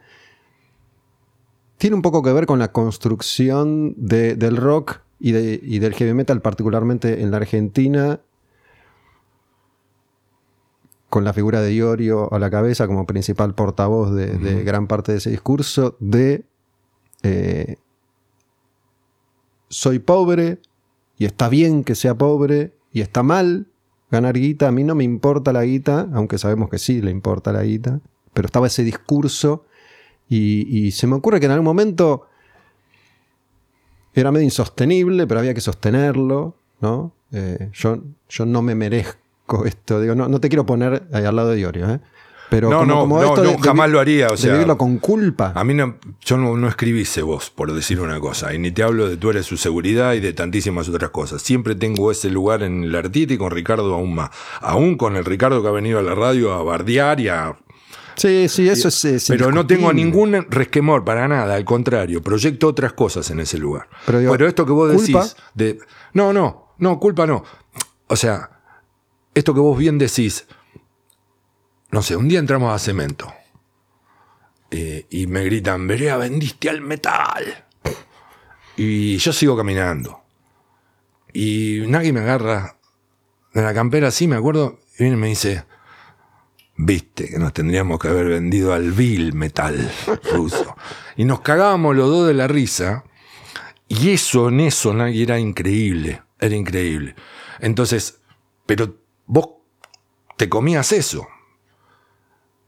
Speaker 1: tiene un poco que ver con la construcción del rock y, del heavy metal, particularmente en la Argentina, con la figura de Iorio a la cabeza como principal portavoz de, gran parte de ese discurso, de eh, soy pobre y está bien que sea pobre y está mal ganar guita, a mí no me importa la guita, aunque sabemos que sí le importa la guita, pero estaba ese discurso y, se me ocurre que en algún momento era medio insostenible, pero había que sostenerlo, ¿no? Eh, yo, yo no me merezco esto, digo, no, no te quiero poner ahí al lado de Iorio, ¿eh? Pero
Speaker 3: no, no, no, jamás lo haría. O sea,
Speaker 1: vivirlo con culpa.
Speaker 3: A mí no, yo no, no escribí ese voz, por decir una cosa. Y ni te hablo de tú eres su seguridad y de tantísimas otras cosas. Siempre tengo ese lugar en el artista y con Ricardo aún más. Aún con el Ricardo que ha venido a la radio a bardear y a
Speaker 1: Sí, sí, eso es.
Speaker 3: pero no tengo ningún resquemor para nada, al contrario, proyecto otras cosas en ese lugar. Pero, esto que vos decís. De, no, no, no, culpa no. O sea, esto que vos bien decís, no sé, un día entramos a cemento eh, y me gritan, Berea, vendiste al metal. Y yo sigo caminando. Y nadie me agarra de la campera así, me acuerdo, y viene y me dice, viste que nos tendríamos que haber vendido al vil metal ruso. Y nos cagábamos los dos de la risa. Y eso en eso nadie era increíble, era increíble. Entonces, pero vos te comías eso.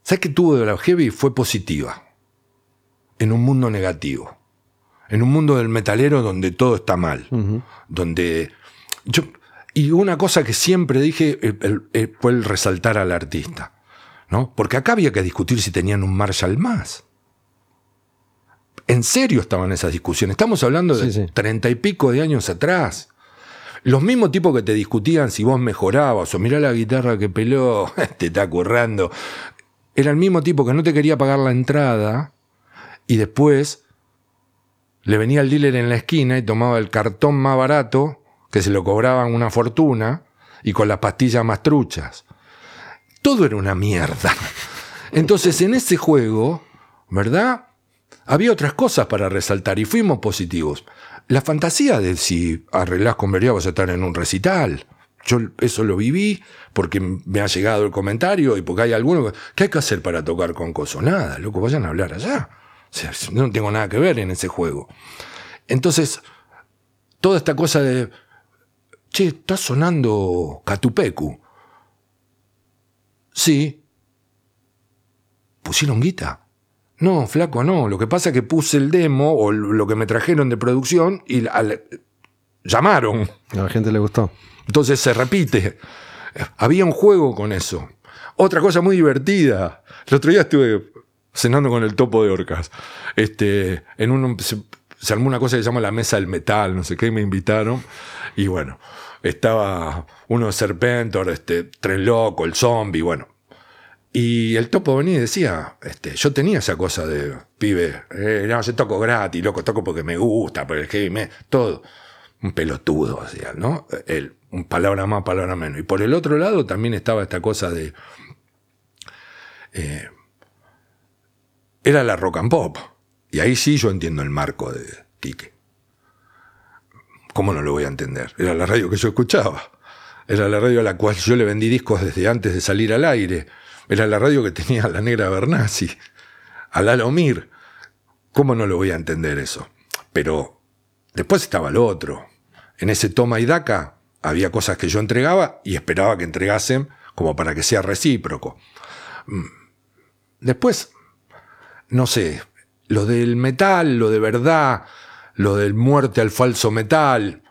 Speaker 3: ¿Sabes qué tuvo de la heavy? Fue positiva. En un mundo negativo. En un mundo del metalero donde todo está mal. Donde. Yo, y una cosa que siempre dije fue el resaltar al artista. ¿no? Porque acá había que discutir si tenían un Marshall más. En serio estaban esas discusiones. Estamos hablando de treinta y pico de años atrás. Los mismos tipos que te discutían si vos mejorabas o mirá la guitarra que peló, [LAUGHS] te está currando era el mismo tipo que no te quería pagar la entrada y después le venía el dealer en la esquina y tomaba el cartón más barato, que se lo cobraban una fortuna, y con las pastillas más truchas. Todo era una mierda. [LAUGHS] Entonces en ese juego, ¿verdad? Había otras cosas para resaltar y fuimos positivos. La fantasía de si arreglás con Berea vas a estar en un recital. Yo eso lo viví porque me ha llegado el comentario y porque hay alguno ¿qué hay que hacer para tocar con Coso? Nada, loco, vayan a hablar allá. O sea, no tengo nada que ver en ese juego. Entonces, toda esta cosa de, che, está sonando Catupecu. Sí. Pusieron guita. No, flaco, no. Lo que pasa es que puse el demo o lo que me trajeron de producción y al- llamaron.
Speaker 1: A la gente le gustó.
Speaker 3: Entonces se repite. Había un juego con eso. Otra cosa muy divertida. El otro día estuve cenando con el topo de orcas. Este, en un, se, se armó una cosa que se llama la mesa del metal, no sé qué, me invitaron. Y bueno, estaba uno de Serpentor, este, Tren Loco, el zombie, bueno. Y el topo venía y decía, este, yo tenía esa cosa de pibe, eh, no, yo toco gratis, loco, toco porque me gusta, porque el heavy me, todo. Un pelotudo, sea, ¿no? Él, un palabra más, palabra menos. Y por el otro lado también estaba esta cosa de. eh, era la rock and pop. Y ahí sí yo entiendo el marco de Quique. ¿Cómo no lo voy a entender? Era la radio que yo escuchaba. Era la radio a la cual yo le vendí discos desde antes de salir al aire. Era la radio que tenía la negra Bernasi, a Lalo Mir. ¿Cómo no lo voy a entender eso? Pero después estaba lo otro. En ese toma y daca había cosas que yo entregaba y esperaba que entregasen como para que sea recíproco. Mm. Después, no sé, lo del metal, lo de verdad, lo del muerte al falso metal,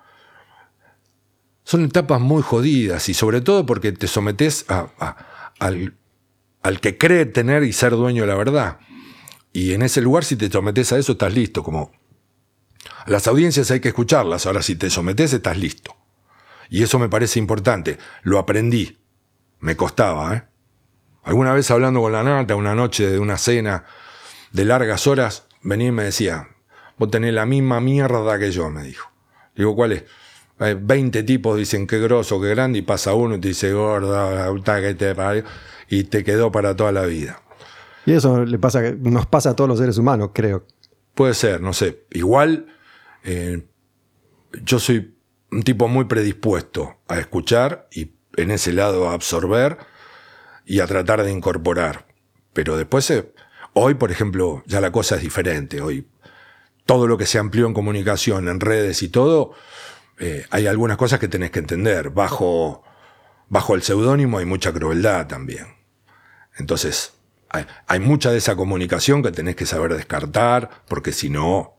Speaker 3: son etapas muy jodidas y sobre todo porque te sometes a- a- al, al que cree tener y ser dueño de la verdad. Y en ese lugar, si te sometes a eso, estás listo. Como las audiencias hay que escucharlas. Ahora, si te sometes, estás listo. Y eso me parece importante. Lo aprendí. Me costaba, ¿eh? Alguna vez hablando con la nata, una noche de una cena de largas horas, venía y me decía, vos tenés la misma mierda que yo, me dijo. Digo, ¿cuál es? Eh, 20 tipos dicen qué grosso, qué grande, y pasa uno y te dice, gorda, que te parió", y te quedó para toda la vida.
Speaker 1: Y eso le pasa, nos pasa a todos los seres humanos, creo.
Speaker 3: Puede ser, no sé. Igual, eh, yo soy un tipo muy predispuesto a escuchar y en ese lado a absorber y a tratar de incorporar. Pero después, eh, hoy, por ejemplo, ya la cosa es diferente. Hoy, todo lo que se amplió en comunicación, en redes y todo, eh, hay algunas cosas que tenés que entender. Bajo, bajo el seudónimo hay mucha crueldad también. Entonces, hay, mucha de esa comunicación que tenés que saber descartar, porque si no,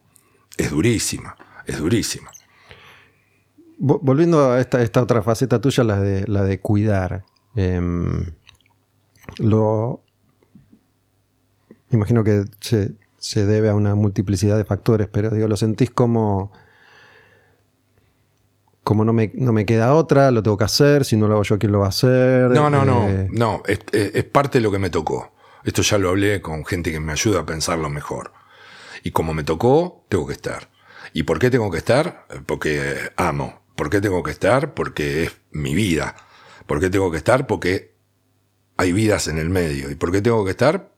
Speaker 3: es durísima, es durísima.
Speaker 1: Vo- Volviendo a esta, esta otra faceta tuya, la de, la de cuidar. em, lo. Imagino que se, se debe a una multiplicidad de factores, pero digo, lo sentís como. Como no me, no me queda otra, lo tengo que hacer, si no lo hago yo, ¿quién lo va a hacer?
Speaker 3: No, no, no,
Speaker 1: Eh,
Speaker 3: no, es, es- es parte de lo que me tocó. Esto ya lo hablé con gente que me ayuda a pensarlo mejor. Y como me tocó, tengo que estar. ¿Y por qué tengo que estar? Porque amo. ¿Por qué tengo que estar? Porque es mi vida. ¿Por qué tengo que estar? Porque hay vidas en el medio. ¿Y por qué tengo que estar?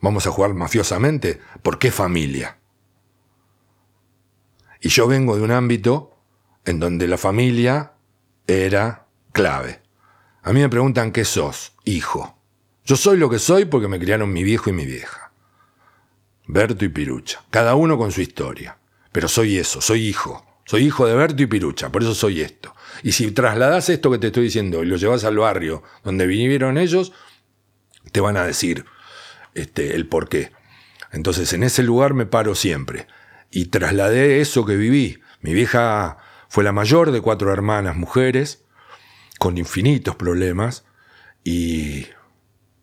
Speaker 3: Vamos a jugar mafiosamente. ¿Por qué familia? Y yo vengo de un ámbito en donde la familia era clave. A mí me preguntan qué sos, hijo. Yo soy lo que soy porque me criaron mi viejo y mi vieja. Berto y Pirucha. Cada uno con su historia. Pero soy eso, soy hijo. Soy hijo de Berto y Pirucha, por eso soy esto. Y si trasladas esto que te estoy diciendo y lo llevas al barrio donde vivieron ellos, te van a decir este, el por qué. Entonces en ese lugar me paro siempre. Y trasladé eso que viví. Mi vieja fue la mayor de cuatro hermanas mujeres, con infinitos problemas, y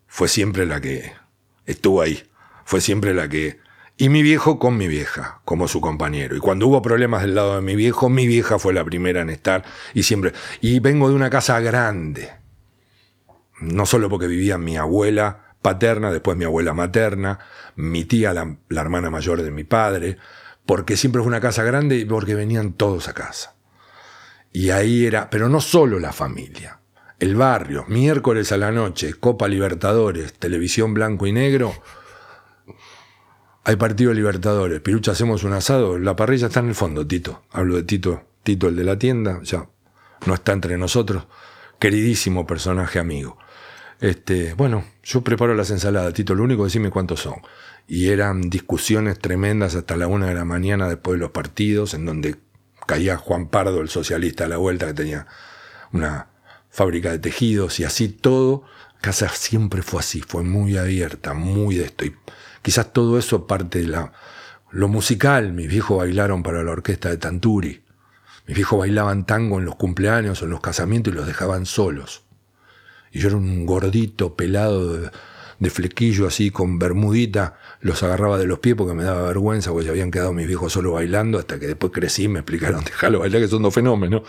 Speaker 3: fue siempre la que estuvo ahí. Fue siempre la que... Y mi viejo con mi vieja, como su compañero. Y cuando hubo problemas del lado de mi viejo, mi vieja fue la primera en estar. Y siempre... Y vengo de una casa grande. No solo porque vivía mi abuela paterna, después mi abuela materna, mi tía, la, la hermana mayor de mi padre, porque siempre fue una casa grande y porque venían todos a casa. Y ahí era, pero no solo la familia, el barrio, miércoles a la noche, Copa Libertadores, televisión blanco y negro. Hay partido de Libertadores, Pirucha, hacemos un asado, la parrilla está en el fondo, Tito. Hablo de Tito, Tito el de la tienda, ya no está entre nosotros. Queridísimo personaje amigo. Este, bueno, yo preparo las ensaladas, Tito, lo único decime cuántos son. Y eran discusiones tremendas hasta la una de la mañana después de los partidos, en donde caía Juan Pardo, el socialista, a la vuelta, que tenía una fábrica de tejidos y así todo. Casa siempre fue así, fue muy abierta, muy de esto. Y quizás todo eso parte de la, lo musical. Mis viejos bailaron para la orquesta de Tanturi. Mis viejos bailaban tango en los cumpleaños o en los casamientos y los dejaban solos. Y yo era un gordito pelado de, de flequillo así con bermudita, los agarraba de los pies porque me daba vergüenza porque ya habían quedado mis viejos solo bailando hasta que después crecí y me explicaron, [LAUGHS] déjalo bailar que son dos fenómenos.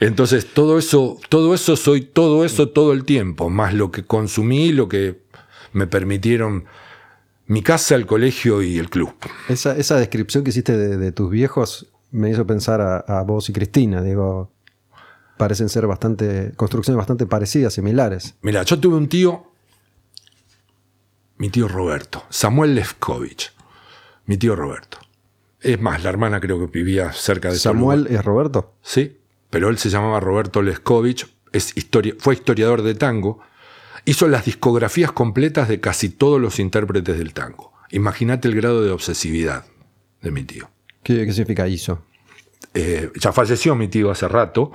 Speaker 3: Entonces todo eso, todo eso soy todo eso todo el tiempo, más lo que consumí, lo que me permitieron mi casa, el colegio y el club.
Speaker 1: Esa, esa descripción que hiciste de, de tus viejos me hizo pensar a, a, vos y Cristina. Digo, parecen ser bastante, construcciones bastante parecidas, similares.
Speaker 3: Mira, yo tuve un tío, mi tío Roberto, Samuel Lefkovich, mi tío Roberto. Es más, la hermana creo que vivía cerca de
Speaker 1: ¿Samuel es Roberto?
Speaker 3: Sí, pero él se llamaba Roberto Leskovich, es fue historiador de tango, hizo las discografías completas de casi todos los intérpretes del tango. Imagínate el grado de obsesividad de mi tío.
Speaker 1: ¿Qué, qué significa hizo?
Speaker 3: Eh, ya falleció mi tío hace rato.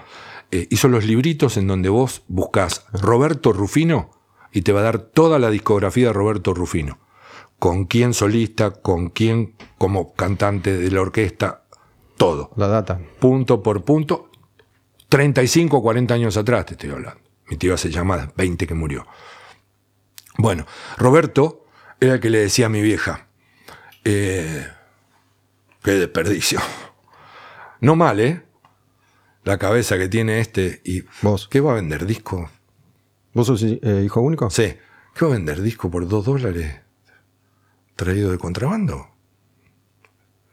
Speaker 3: Eh, hizo los libritos en donde vos buscás Roberto Rufino y te va a dar toda la discografía de Roberto Rufino. Con quién solista, con quién como cantante de la orquesta, todo.
Speaker 1: La data.
Speaker 3: Punto por punto. 35 o 40 años atrás te estoy hablando. Mi tío hace de 20 que murió. Bueno, Roberto era el que le decía a mi vieja, eh, qué desperdicio. No mal, ¿eh? La cabeza que tiene este y...
Speaker 1: ¿Vos?
Speaker 3: ¿Qué va a vender disco?
Speaker 1: ¿Vos sos eh, hijo único?
Speaker 3: Sí. ¿Qué va a vender disco por dos dólares traído de contrabando?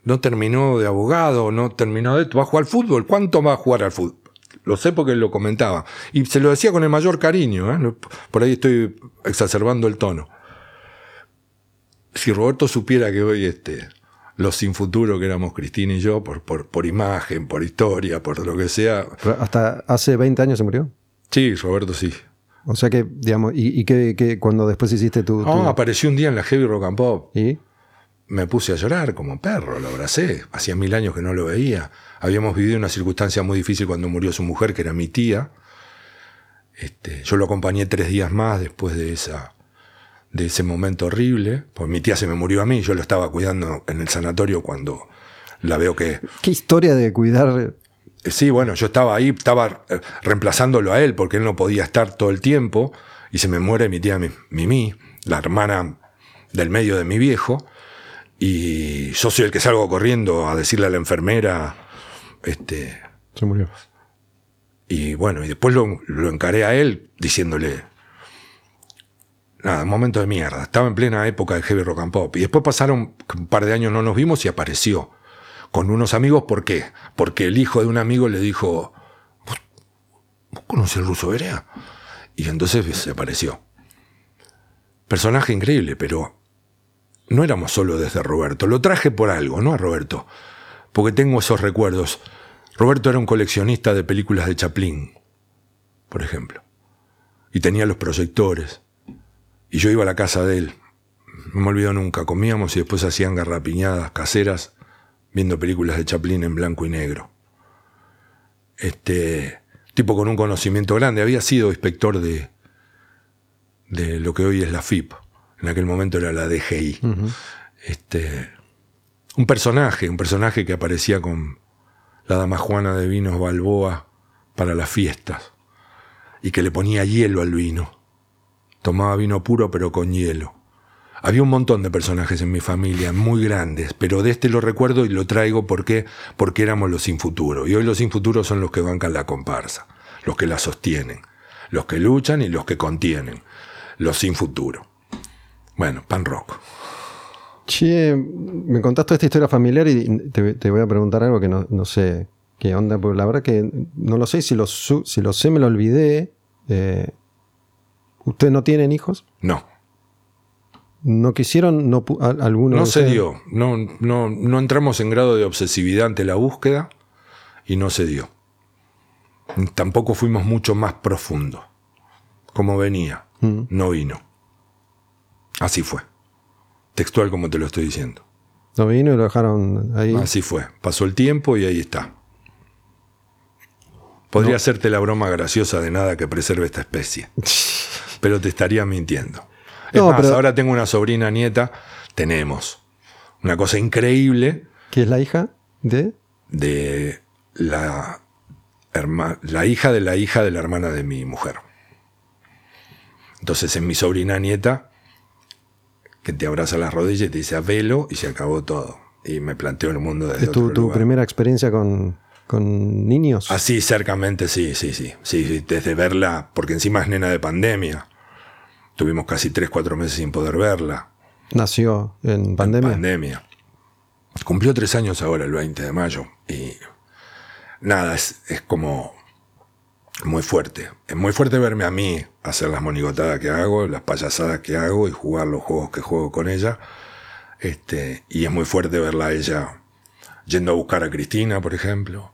Speaker 3: No terminó de abogado, no terminó de... ¿Va a jugar al fútbol? ¿Cuánto va a jugar al fútbol? Lo sé porque lo comentaba. Y se lo decía con el mayor cariño. ¿eh? Por ahí estoy exacerbando el tono. Si Roberto supiera que hoy este, los sin futuro que éramos Cristina y yo, por, por, por imagen, por historia, por lo que sea.
Speaker 1: ¿Hasta hace 20 años se murió?
Speaker 3: Sí, Roberto sí.
Speaker 1: O sea que, digamos, ¿y, y qué, qué- cuando después hiciste tu... tu-
Speaker 3: No, apareció un día en la Heavy Rock and Pop.
Speaker 1: ¿Y?
Speaker 3: Me puse a llorar como perro, lo abracé. Hacía mil años que no lo veía. Habíamos vivido una circunstancia muy difícil cuando murió su mujer, que era mi tía. Este, yo lo acompañé tres días más después de esa de ese momento horrible. Pues mi tía se me murió a mí, yo lo estaba cuidando en el sanatorio cuando la veo que
Speaker 1: ¿Qué historia de cuidar...
Speaker 3: Sí, bueno, yo estaba ahí, estaba eh, reemplazándolo a él porque él no podía estar todo el tiempo y se me muere mi tía Mi- Mimi, la hermana del medio de mi viejo, y yo soy el que salgo corriendo a decirle a la enfermera, este,
Speaker 1: Se murió.
Speaker 3: y bueno, y después lo, lo encaré a él diciéndole, nada, un momento de mierda, estaba en plena época de heavy rock and pop, y después pasaron un par de años, no nos vimos y apareció con unos amigos, ¿por qué? Porque el hijo de un amigo le dijo, ¿vos, vos conocés al ruso Berea? Y entonces se apareció. Personaje increíble, pero no éramos solo desde Roberto, lo traje por algo, ¿no? A Roberto, porque tengo esos recuerdos. Roberto era un coleccionista de películas de Chaplin, por ejemplo, y tenía los proyectores, y yo iba a la casa de él, no me olvido nunca, comíamos y después hacían garrapiñadas caseras viendo películas de Chaplin en blanco y negro. Este tipo con un conocimiento grande, había sido inspector de, de lo que hoy es la FIP, en aquel momento era la DGI. Este, un personaje, un personaje que aparecía con la dama Juana de Vinos Balboa para las fiestas y que le ponía hielo al vino. Tomaba vino puro pero con hielo. Había un montón de personajes en mi familia, muy grandes, pero de este lo recuerdo y lo traigo porque, porque éramos los sin futuro. Y hoy los sin futuro son los que bancan la comparsa, los que la sostienen, los que luchan y los que contienen, los sin futuro. Bueno, pan rock.
Speaker 1: Che, me contaste esta historia familiar y te, te voy a preguntar algo que no, no sé qué onda, porque la verdad que no lo sé, si lo, si lo sé me lo olvidé. Eh, ¿Ustedes no tienen hijos?
Speaker 3: No,
Speaker 1: ¿No quisieron? No, pu- a- alguno
Speaker 3: no se dio. No, no, no entramos en grado de obsesividad ante la búsqueda y no se dio. Tampoco fuimos mucho más profundo. Como venía, no vino. Así fue. Textual como te lo estoy diciendo.
Speaker 1: No vino y lo dejaron ahí.
Speaker 3: Así fue. Pasó el tiempo y ahí está. Podría hacerte la broma graciosa de nada que preserve esta especie. [LAUGHS] pero te estaría mintiendo. Es
Speaker 1: No,
Speaker 3: más,
Speaker 1: pero-
Speaker 3: ahora tengo una sobrina nieta, tenemos. Una cosa increíble
Speaker 1: ¿Quién es la hija de?
Speaker 3: de la, herma- la hija de la hija de la hermana de mi mujer. Entonces es mi sobrina nieta que te abraza las rodillas y te dice a velo y se acabó todo. Y me planteo el mundo desde
Speaker 1: ¿Es tu,
Speaker 3: otro
Speaker 1: tu
Speaker 3: lugar.
Speaker 1: primera experiencia con, con niños?
Speaker 3: Así cercamente, sí, sí, sí, sí, sí, desde verla, porque encima es nena de pandemia. Tuvimos casi 3, 4 meses sin poder verla.
Speaker 1: Nació en pandemia.
Speaker 3: Pandemia. Cumplió tres años ahora, el 20 de mayo. Y nada, es, es como muy fuerte. Es muy fuerte verme a mí hacer las monigotadas que hago, las payasadas que hago y jugar los juegos que juego con ella. Este, y es muy fuerte verla a ella yendo a buscar a Cristina, por ejemplo.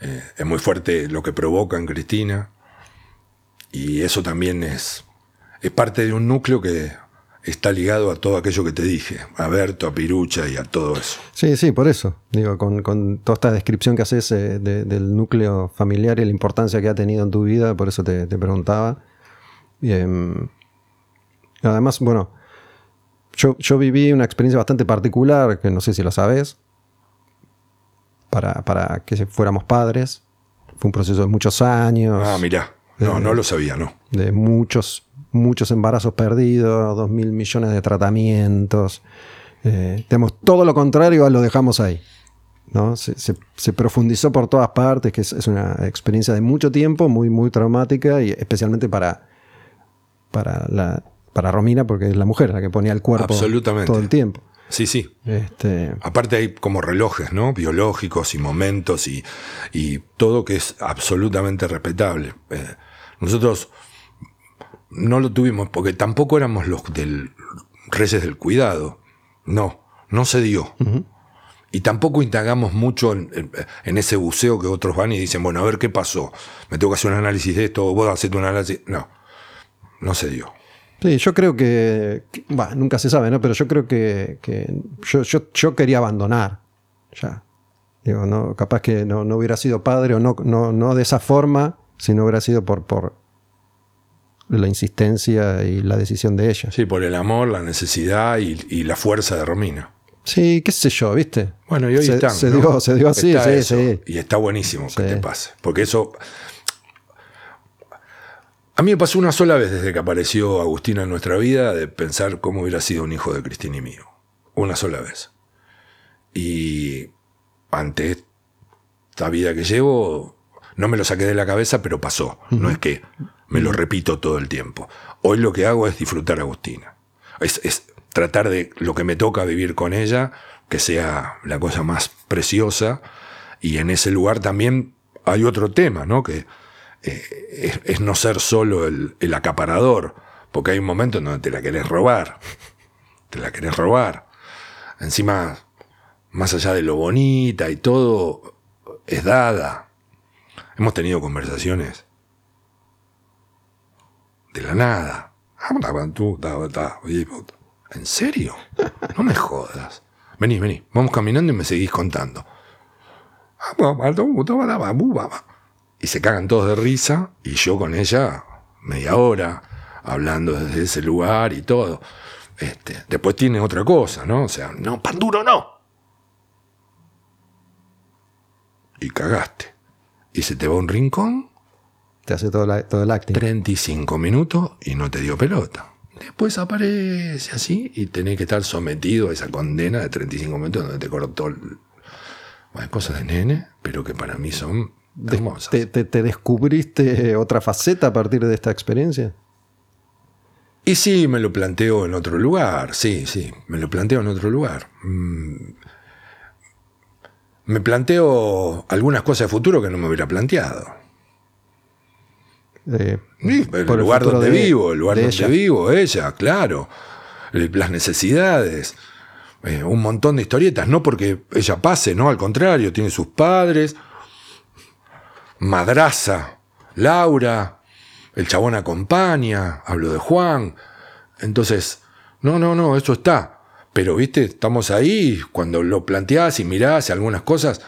Speaker 3: Eh, es muy fuerte lo que provoca en Cristina. Y eso también es, es parte de un núcleo que está ligado a todo aquello que te dije, a Berto, a Pirucha y a todo eso.
Speaker 1: Sí, sí, por eso. Digo, con, con toda esta descripción que haces eh, de- del núcleo familiar y la importancia que ha tenido en tu vida, por eso te, te preguntaba. Y, em, además, bueno, yo, yo viví una experiencia bastante particular, que no sé si lo sabes, para, para que fuéramos padres. Fue un proceso de muchos años.
Speaker 3: Ah, mirá, no, no lo sabía, no.
Speaker 1: de muchos, muchos embarazos perdidos, dos mil millones de tratamientos. Eh, digamos, todo lo contrario lo dejamos ahí. ¿no? Se, se- se profundizó por todas partes, que es, es una experiencia de mucho tiempo, muy, muy traumática, y especialmente para, para, la, para Romina, porque es la mujer la que ponía el cuerpo
Speaker 3: Absolutamente.
Speaker 1: todo el tiempo.
Speaker 3: Sí, sí.
Speaker 1: Este,
Speaker 3: Aparte hay como relojes, ¿no? Biológicos y momentos y, y todo que es absolutamente respetable. Eh, nosotros no lo tuvimos porque tampoco éramos los del reyes del cuidado. No, no se dio. Y tampoco indagamos mucho en, en- en ese buceo que otros van y dicen, bueno, a ver qué pasó. Me tengo que hacer un análisis de esto, vos hacete un análisis. No, no se dio.
Speaker 1: Sí, yo creo que, que- bah, nunca se sabe, ¿no? Pero yo creo que, que yo, yo, yo quería abandonar. Ya. Digo, no, capaz que no, no hubiera sido padre o no, no, no de esa forma, si no hubiera sido por, por la insistencia y la decisión de ella.
Speaker 3: Sí, por el amor, la necesidad y, y la fuerza de Romina.
Speaker 1: Sí, qué sé yo, ¿viste?
Speaker 3: Bueno, y hoy
Speaker 1: se,
Speaker 3: están,
Speaker 1: se
Speaker 3: ¿no?
Speaker 1: dio, se dio así,
Speaker 3: Está
Speaker 1: sí,
Speaker 3: eso,
Speaker 1: sí.
Speaker 3: Y está buenísimo que te pase. Porque eso. A mí me pasó una sola vez desde que apareció Agustina en nuestra vida de pensar cómo hubiera sido un hijo de Cristina y mío. Una sola vez. Y ante esta vida que llevo, no me lo saqué de la cabeza, pero pasó. No es que me lo repito todo el tiempo. Hoy lo que hago es disfrutar a Agustina. Es, es tratar de lo que me toca vivir con ella, que sea la cosa más preciosa. Y en ese lugar también hay otro tema, ¿no? Que eh, es, es no ser solo el, el acaparador, porque hay un momento en donde te la querés robar. [LAUGHS] Te la querés robar. Encima, más allá de lo bonita y todo, es dada. Hemos tenido conversaciones de la nada. ¿En serio? No me jodas. Vení, vení, vamos caminando y me seguís contando. Y se cagan todos de risa y yo con ella media hora hablando desde ese lugar y todo. Este, después tiene otra cosa, ¿no? O sea, no, pan duro no. Y cagaste. Y se te va a un rincón
Speaker 1: Te hace todo, la- todo el acting.
Speaker 3: 35 minutos y no te dio pelota. Después aparece así y tenés que estar sometido a esa condena de 35 minutos donde te cortó el... Bueno, cosas de nene, pero que para mí son hermosas.
Speaker 1: ¿Te, te, te descubriste otra faceta a partir de esta experiencia?
Speaker 3: Y sí, me lo planteo en otro lugar, sí, sí, me lo planteo en otro lugar. Me planteo algunas cosas de futuro que no me hubiera planteado.
Speaker 1: Eh,
Speaker 3: Sí, el lugar donde
Speaker 1: de-
Speaker 3: vivo, el lugar
Speaker 1: de
Speaker 3: donde
Speaker 1: ella.
Speaker 3: vivo, ella, claro. Eh, Las necesidades. eh, un montón de historietas, no porque ella pase, no, al contrario, tiene sus padres, madraza, Laura, el chabón acompaña, hablo de Juan. Entonces, no, no, no, eso está. Pero, viste, estamos ahí, cuando lo planteás y mirás y algunas cosas,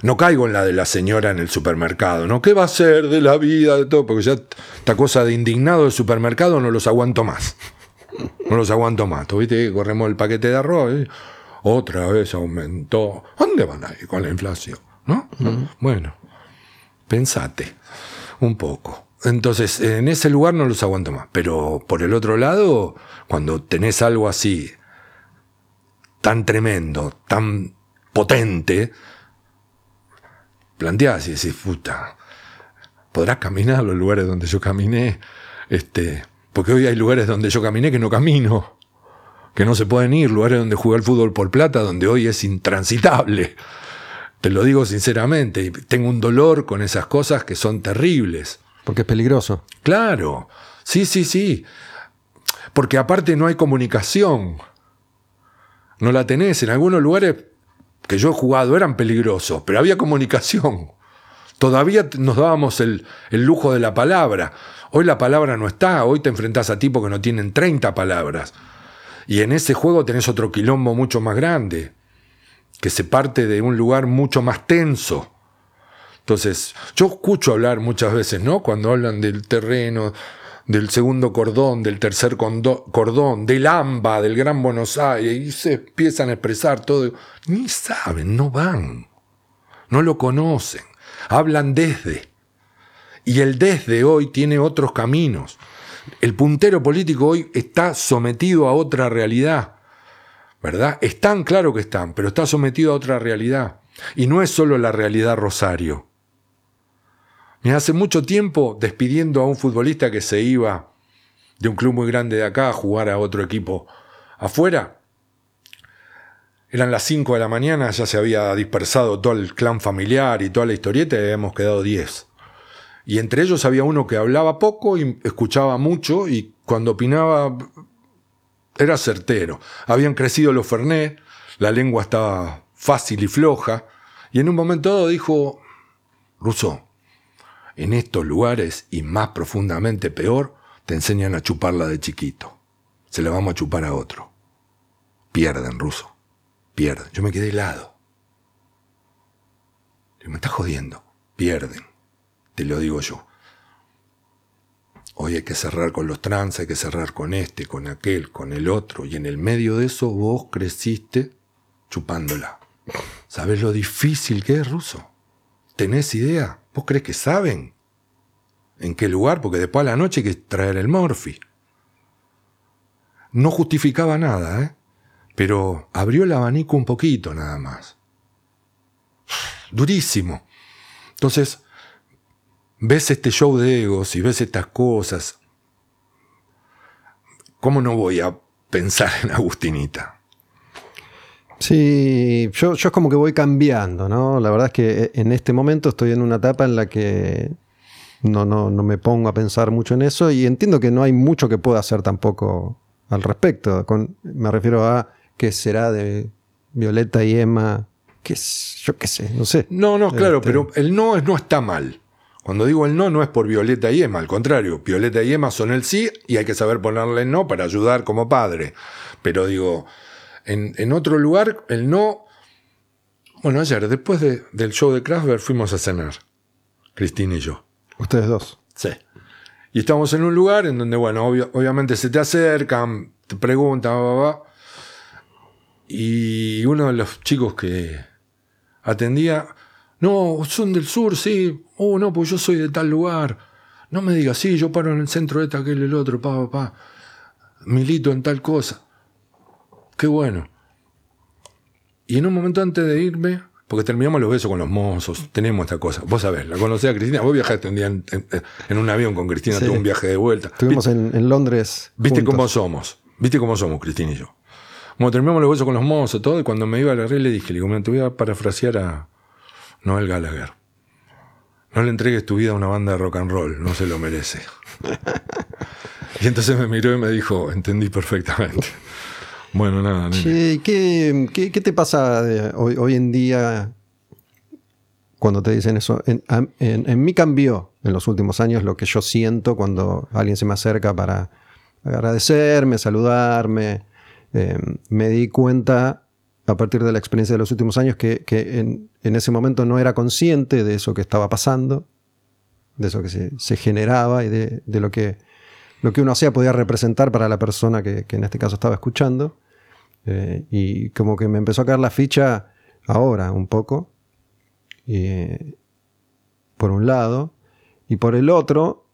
Speaker 3: no caigo en la de la señora en el supermercado, ¿no? ¿Qué va a ser de la vida, de todo? Porque ya esta cosa de indignado del supermercado no los aguanto más. No los aguanto más. ¿Tú viste corremos el paquete de arroz? y Otra vez aumentó. ¿Dónde van a ir con la inflación? ¿No? Bueno, pensate un poco. Entonces, en ese lugar no los aguanto más. Pero por el otro lado, cuando tenés algo así, tan tremendo, tan potente, planteás y decís, puta, podrás caminar a los lugares donde yo caminé, este, porque hoy hay lugares donde yo caminé que no camino, que no se pueden ir, lugares donde jugué el fútbol por plata, donde hoy es intransitable. Te lo digo sinceramente, y tengo un dolor con esas cosas que son terribles.
Speaker 1: Porque es peligroso.
Speaker 3: Claro, sí, sí, sí. Porque aparte no hay comunicación. No la tenés. En algunos lugares que yo he jugado eran peligrosos, pero había comunicación. Todavía nos dábamos el, el lujo de la palabra. Hoy la palabra no está, hoy te enfrentás a tipos que no tienen 30 palabras. Y en ese juego tenés otro quilombo mucho más grande, que se parte de un lugar mucho más tenso. Entonces, yo escucho hablar muchas veces, ¿no? Cuando hablan del terreno, del segundo cordón, del tercer cordón, del AMBA, del Gran Buenos Aires, y se empiezan a expresar todo. Ni saben, no van. No lo conocen. Hablan desde. Y el desde hoy tiene otros caminos. El puntero político hoy está sometido a otra realidad. ¿Verdad? Están, claro que están, pero está sometido a otra realidad. Y no es solo la realidad Rosario. Hace mucho tiempo, despidiendo a un futbolista que se iba de un club muy grande de acá a jugar a otro equipo afuera, eran las 5 de la mañana, ya se había dispersado todo el clan familiar y toda la historieta y habíamos quedado 10. Y entre ellos había uno que hablaba poco y escuchaba mucho y cuando opinaba era certero. Habían crecido los Fernet, la lengua estaba fácil y floja, y en un momento dado dijo, Rousseau, en estos lugares y más profundamente peor, te enseñan a chuparla de chiquito. Se la vamos a chupar a otro. Pierden, ruso. Pierden. Yo me quedé helado. Me estás jodiendo. Pierden. Te lo digo yo. Hoy hay que cerrar con los trans, hay que cerrar con este, con aquel, con el otro. Y en el medio de eso vos creciste chupándola. ¿Sabes lo difícil que es, ruso? ¿Tenés idea? ¿Vos crees que saben? ¿En qué lugar? Porque después a la noche hay que traer el morfi. No justificaba nada, ¿eh? Pero abrió el abanico un poquito nada más. Durísimo. Entonces, ves este show de egos y ves estas cosas. ¿Cómo no voy a pensar en Agustinita?
Speaker 1: Sí, yo, yo es como que voy cambiando, ¿no? La verdad es que en este momento estoy en una etapa en la que no, no, no me pongo a pensar mucho en eso y entiendo que no hay mucho que pueda hacer tampoco al respecto. Con, me refiero a qué será de Violeta y Emma, qué s- yo qué sé, no sé.
Speaker 3: No, no, claro,
Speaker 1: Este-
Speaker 3: pero el no es, no está mal. Cuando digo el no, no es por Violeta y Emma, al contrario, Violeta y Emma son el sí y hay que saber ponerle el no para ayudar como padre. Pero digo, en, en otro lugar, el no. Bueno, ayer, después de- del show de Kraftwerk, fuimos a cenar, Cristina y yo.
Speaker 1: Ustedes dos.
Speaker 3: Sí. Y estamos en un lugar en donde, bueno, obvio- obviamente se te acercan, te preguntan, va, va, va. Y uno de los chicos que atendía, no, son del sur, sí. Oh, no, pues yo soy de tal lugar. No me digas, sí, yo paro en el centro de este, aquel, el otro, pa, pa, pa. Milito en tal cosa. Qué bueno. Y en un momento antes de irme, porque terminamos los besos con los mozos, tenemos esta cosa. Vos sabés, la conocí a Cristina, vos viajaste un día en, en- en un avión con Cristina,
Speaker 1: Sí.
Speaker 3: tuve un viaje de vuelta.
Speaker 1: Estuvimos en, en Londres.
Speaker 3: ¿Viste
Speaker 1: juntos.
Speaker 3: cómo somos? ¿Viste cómo somos, Cristina y yo? Bueno, terminamos los besos con los mozos, todo, y cuando me iba a la red le dije, le digo, "Mira, te voy a parafrasear a Noel Gallagher. No le entregues tu vida a una banda de rock and roll, no se lo merece. [LAUGHS] y entonces me miró y me dijo, entendí perfectamente. Bueno, nada, nene.
Speaker 1: Che, ¿qué, qué, qué te pasa de hoy, hoy en día cuando te dicen eso? En, mí cambió en los últimos años lo que yo siento cuando alguien se me acerca para agradecerme, saludarme. Eh, me di cuenta a partir de la experiencia de los últimos años que, que en, en ese momento no era consciente de eso que estaba pasando, de eso que se, se generaba y de, de lo que lo que uno hacía podía representar para la persona que, que en este caso estaba escuchando. Eh, y como que me empezó a caer la ficha ahora un poco. Y, por un lado. Y por el otro,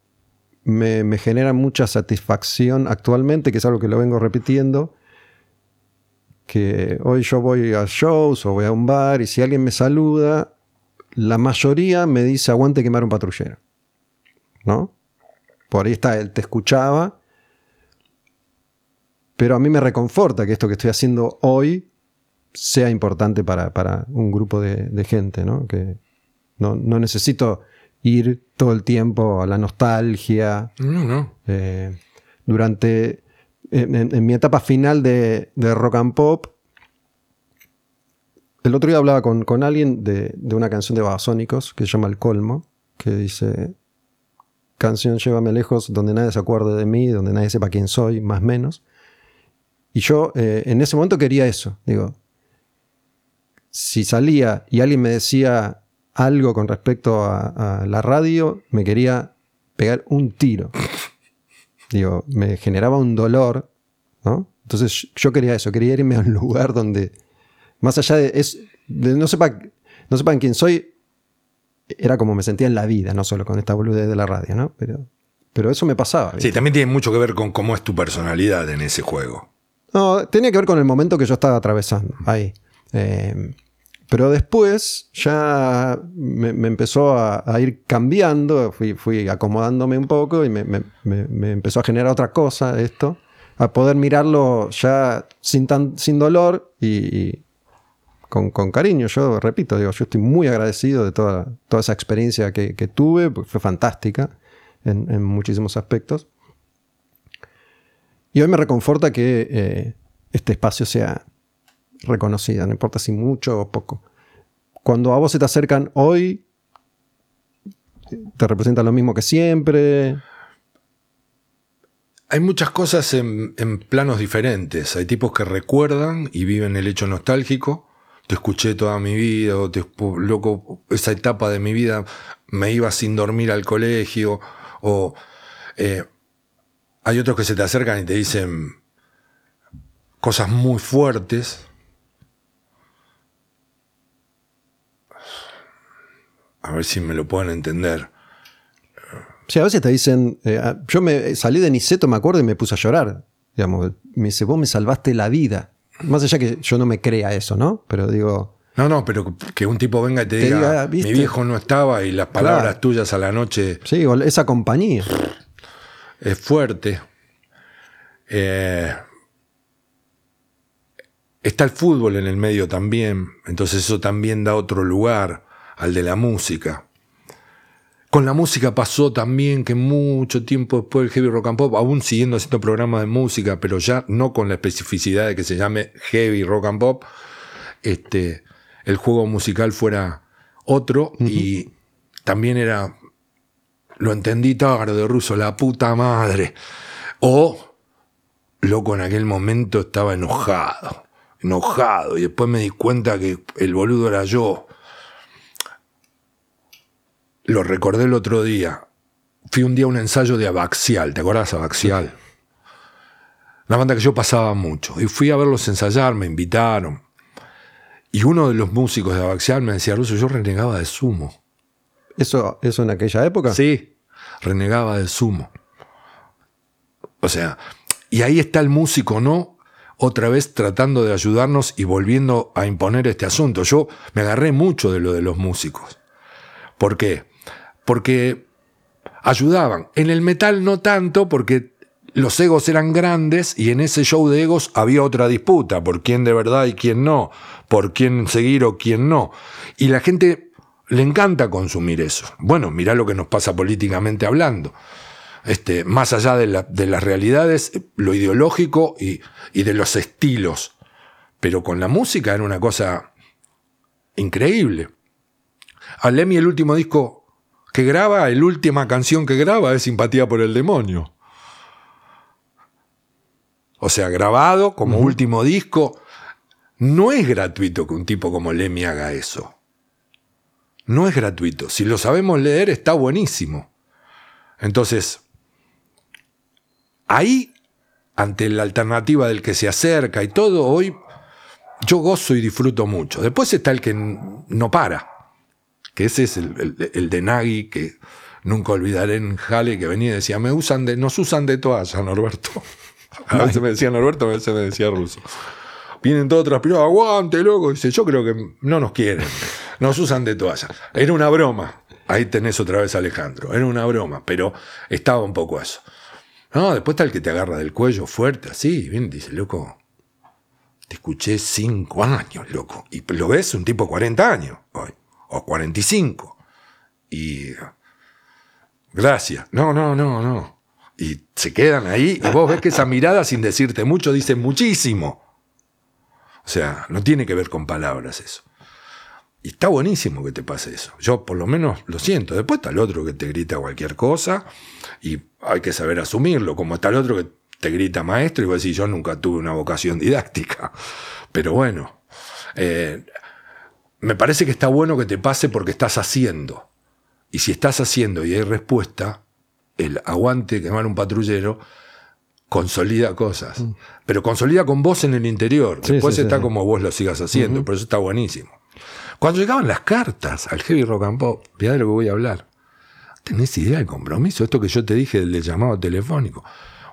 Speaker 1: me, me genera mucha satisfacción actualmente, que es algo que lo vengo repitiendo, que hoy yo voy a shows o voy a un bar y si alguien me saluda, la mayoría me dice aguante quemar un patrullero. ¿No? Por ahí está, él te escuchaba. Pero a mí me reconforta que esto que estoy haciendo hoy sea importante para, para un grupo de, de gente, ¿no? Que no, no, necesito ir todo el tiempo a la nostalgia.
Speaker 3: No, no.
Speaker 1: Eh, durante en, en, mi etapa final de, de, rock and pop, el otro día hablaba con, con alguien de, de, una canción de Babasónicos que se llama El Colmo, que dice, canción Llévame lejos, donde nadie se acuerde de mí, donde nadie sepa quién soy, más menos. Y yo eh, en ese momento quería eso, digo, si salía y alguien me decía algo con respecto a, a la radio, me quería pegar un tiro. Digo, me generaba un dolor, ¿no? Entonces yo quería eso, quería irme a un lugar donde, más allá de, es, de no, sepa, no sepan quién soy, era como me sentía en la vida, no solo con esta boludez de la radio, ¿no? Pero, pero eso me pasaba.
Speaker 3: ¿viste? Sí, también tiene mucho que ver con cómo es tu personalidad en ese juego.
Speaker 1: No, tenía que ver con el momento que yo estaba atravesando ahí. Eh, pero después ya me, empezó a, ir cambiando, fui, acomodándome un poco y me, empezó a generar otra cosa esto, a poder mirarlo ya sin, tan, sin dolor y, con, cariño. Yo repito, digo, yo estoy muy agradecido de toda, toda esa experiencia que, tuve, fue fantástica en, muchísimos aspectos. Y hoy me reconforta que eh, este espacio sea reconocida, no importa si mucho o poco. Cuando a vos se te acercan hoy, te representan lo mismo que siempre.
Speaker 3: Hay muchas cosas en, en, planos diferentes. Hay tipos que recuerdan y viven el hecho nostálgico. Te escuché toda mi vida, o te, loco, esa etapa de mi vida me iba sin dormir al colegio. O eh, hay otros que se te acercan y te dicen cosas muy fuertes A ver si me lo pueden entender.
Speaker 1: Sí, a veces te dicen, eh, yo me salí de Niceto, me acuerdo, y me puse a llorar. Digamos, me dice, vos me salvaste la vida. Más allá que yo no me crea eso, ¿no? Pero digo...
Speaker 3: No, no, pero que un tipo venga y te, te diga, diga, mi viejo no estaba y las palabras claro. tuyas a la noche...
Speaker 1: Sí, esa compañía.
Speaker 3: Es fuerte. Eh, está el fútbol en el medio también, entonces eso también da otro lugar al de la música. Con la música pasó también que mucho tiempo después del heavy rock and pop, aún siguiendo haciendo programas de música, pero ya no con la especificidad de que se llame heavy rock and pop, este, el juego musical fuera otro uh -huh. y también era, lo entendí tarde, ruso, la puta madre. O, loco, en aquel momento estaba enojado, enojado, y después me di cuenta que el boludo era yo lo recordé el otro día. Fui un día a un ensayo de Abaxial, ¿te acuerdas Abaxial? Una banda que yo pasaba mucho. Y fui a verlos ensayar, me invitaron. Y uno de los músicos de Abaxial me decía, Ruso, yo renegaba de sumo.
Speaker 1: ¿Eso, ¿Eso en aquella época?
Speaker 3: Sí, renegaba de sumo. O sea, y ahí está el músico, ¿no? Otra vez tratando de ayudarnos y volviendo a imponer este asunto. Yo me agarré mucho de lo de los músicos. ¿Por qué? porque ayudaban. En el metal no tanto, porque los egos eran grandes y en ese show de egos había otra disputa, por quién de verdad y quién no, por quién seguir o quién no. Y la gente le encanta consumir eso. Bueno, mirá lo que nos pasa políticamente hablando. Este, más allá de, la, de las realidades, lo ideológico y, y de los estilos. Pero con la música era una cosa increíble. A Lemmy el último disco que graba, la última canción que graba es Simpatía por el Demonio. O sea, grabado como uh -huh. último disco. No es gratuito que un tipo como Lemmy haga eso. No es gratuito. Si lo sabemos leer, está buenísimo. Entonces, ahí, ante la alternativa del que se acerca y todo, hoy yo gozo y disfruto mucho. Después está el que no para, que ese es el, de Nagui, que nunca olvidaré en Jale, que venía y decía, me usan de, nos usan de toalla, Norberto. [LAUGHS] A veces me decía Norberto, a veces me decía Ruso. Vienen todos transpirados, aguante, loco. Dice, yo creo que no nos quieren, nos usan de toalla. Era una broma. Ahí tenés otra vez Alejandro. Era una broma, pero estaba un poco eso. No, después está el que te agarra del cuello fuerte, así, bien, dice, loco, te escuché cinco años, loco. Y lo ves un tipo de 40 años hoy, o 45. Y. Gracias. No, no, no, no. Y se quedan ahí y vos ves que esa mirada, sin decirte mucho, dice muchísimo. O sea, no tiene que ver con palabras eso. Y está buenísimo que te pase eso. Yo por lo menos lo siento. Después está el otro que te grita cualquier cosa y hay que saber asumirlo. Como está el otro que te grita maestro y vos decís, yo nunca tuve una vocación [LAUGHS] didáctica. Pero bueno, eh, me parece que está bueno que te pase porque estás haciendo. Y si estás haciendo y hay respuesta, el aguante quemar un patrullero consolida cosas. Mm. Pero consolida con vos en el interior. Después está como vos lo sigas haciendo. Por eso está buenísimo. Cuando llegaban las cartas al Heavy Rock and Pop, de lo que voy a hablar. ¿Tenés idea del compromiso? Esto que yo te dije del llamado telefónico.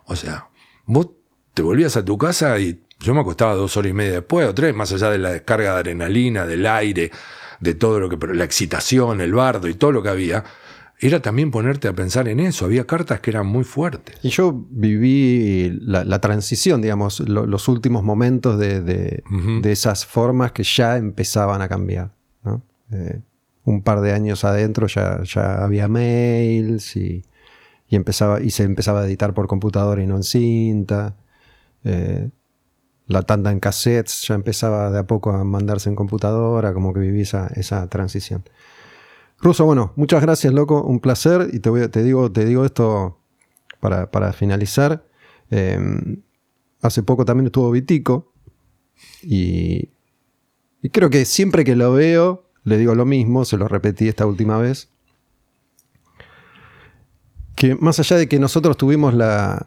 Speaker 3: O sea, vos te volvías a tu casa y yo me acostaba dos horas y media después o tres, más allá de la descarga de adrenalina, del aire, de todo lo que, la excitación, el bardo y todo lo que había, era también ponerte a pensar en eso. Había cartas que eran muy fuertes.
Speaker 1: Y yo viví la, transición, digamos, los últimos momentos de, esas formas que ya empezaban a cambiar. Eh, un par de años adentro ya, ya había mails y y, empezaba, y se empezaba a editar por computadora y no en cinta. Eh, la tanda en cassettes ya empezaba de a poco a mandarse en computadora, como que viví esa, transición. Ruso, bueno, muchas gracias, loco, un placer. Y te, voy, te, digo, te digo esto para, finalizar. Eh, hace poco también estuvo Vitico. Y, y creo que siempre que lo veo, le digo lo mismo, se lo repetí esta última vez que más allá de que nosotros tuvimos la,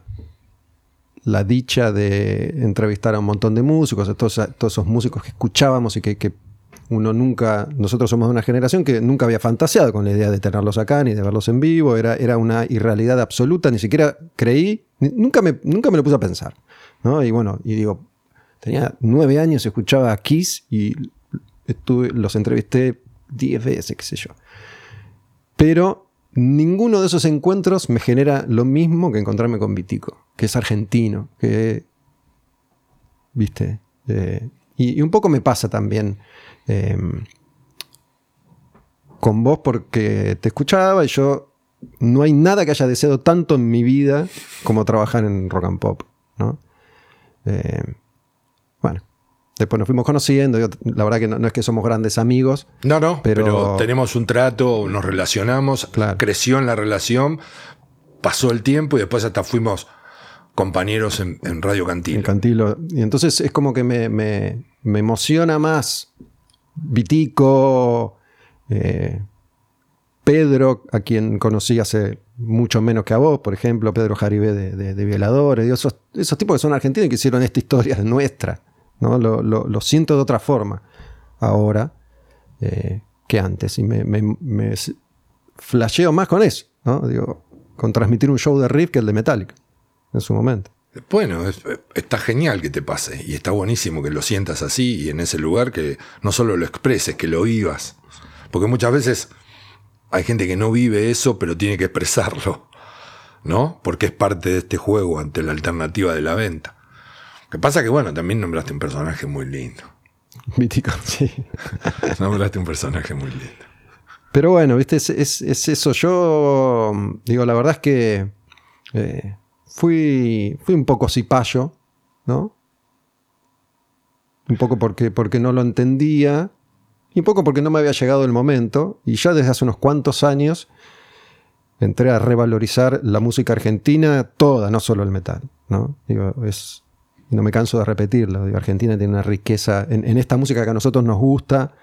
Speaker 1: la dicha de entrevistar a un montón de músicos, a todos, esos músicos que escuchábamos y que, uno nunca, nosotros somos de una generación que nunca había fantaseado con la idea de tenerlos acá ni de verlos en vivo, era, era una irrealidad absoluta, ni siquiera creí, nunca me, nunca me lo puse a pensar. ¿no? Y bueno, y digo, tenía nueve años, escuchaba a Kiss y estuve, los entrevisté diez veces, qué sé yo. Pero ninguno de esos encuentros me genera lo mismo que encontrarme con Vitico, que es argentino, viste, eh, y, un poco me pasa también em, con vos porque te escuchaba y yo no hay nada que haya deseado tanto en mi vida como trabajar en rock and pop, ¿no? Eh, bueno, Después nos fuimos conociendo. la verdad que no, es que somos grandes amigos.
Speaker 3: No, no, pero, tenemos un trato, nos relacionamos, creció en la relación, pasó el tiempo y después hasta fuimos compañeros en, Radio Cantilo. En
Speaker 1: Cantilo. Y entonces es como que me, emociona más Vitico, eh, Pedro, a quien conocí hace mucho menos que a vos, por ejemplo, Pedro Jaribé de, de, Violadores, esos, esos tipos que son argentinos y que hicieron esta historia nuestra. ¿No? Lo, siento de otra forma ahora eh, que antes. Y me, me, flasheo más con eso, ¿no? Digo, con transmitir un show de riff que el de Metallica en su momento.
Speaker 3: Bueno, está genial que te pase y está buenísimo que lo sientas así y en ese lugar que no solo lo expreses, que lo vivas. Porque muchas veces hay gente que no vive eso, pero tiene que expresarlo, ¿no? Porque es parte de este juego ante la alternativa de la venta. Lo que pasa que, bueno, también nombraste un personaje muy lindo.
Speaker 1: Mítico, [LAUGHS] sí. [LAUGHS]
Speaker 3: nombraste un personaje muy lindo.
Speaker 1: Pero bueno, viste, es, eso. Yo, digo, la verdad es que eh, fui, fui un poco cipayo, ¿no? Un poco porque, porque no lo entendía y un poco porque no me había llegado el momento. Y ya desde hace unos cuantos años entré a revalorizar la música argentina toda, no solo el metal, ¿no? Digo, es, no me canso de repetirlo. Argentina tiene una riqueza en, esta música que a nosotros nos gusta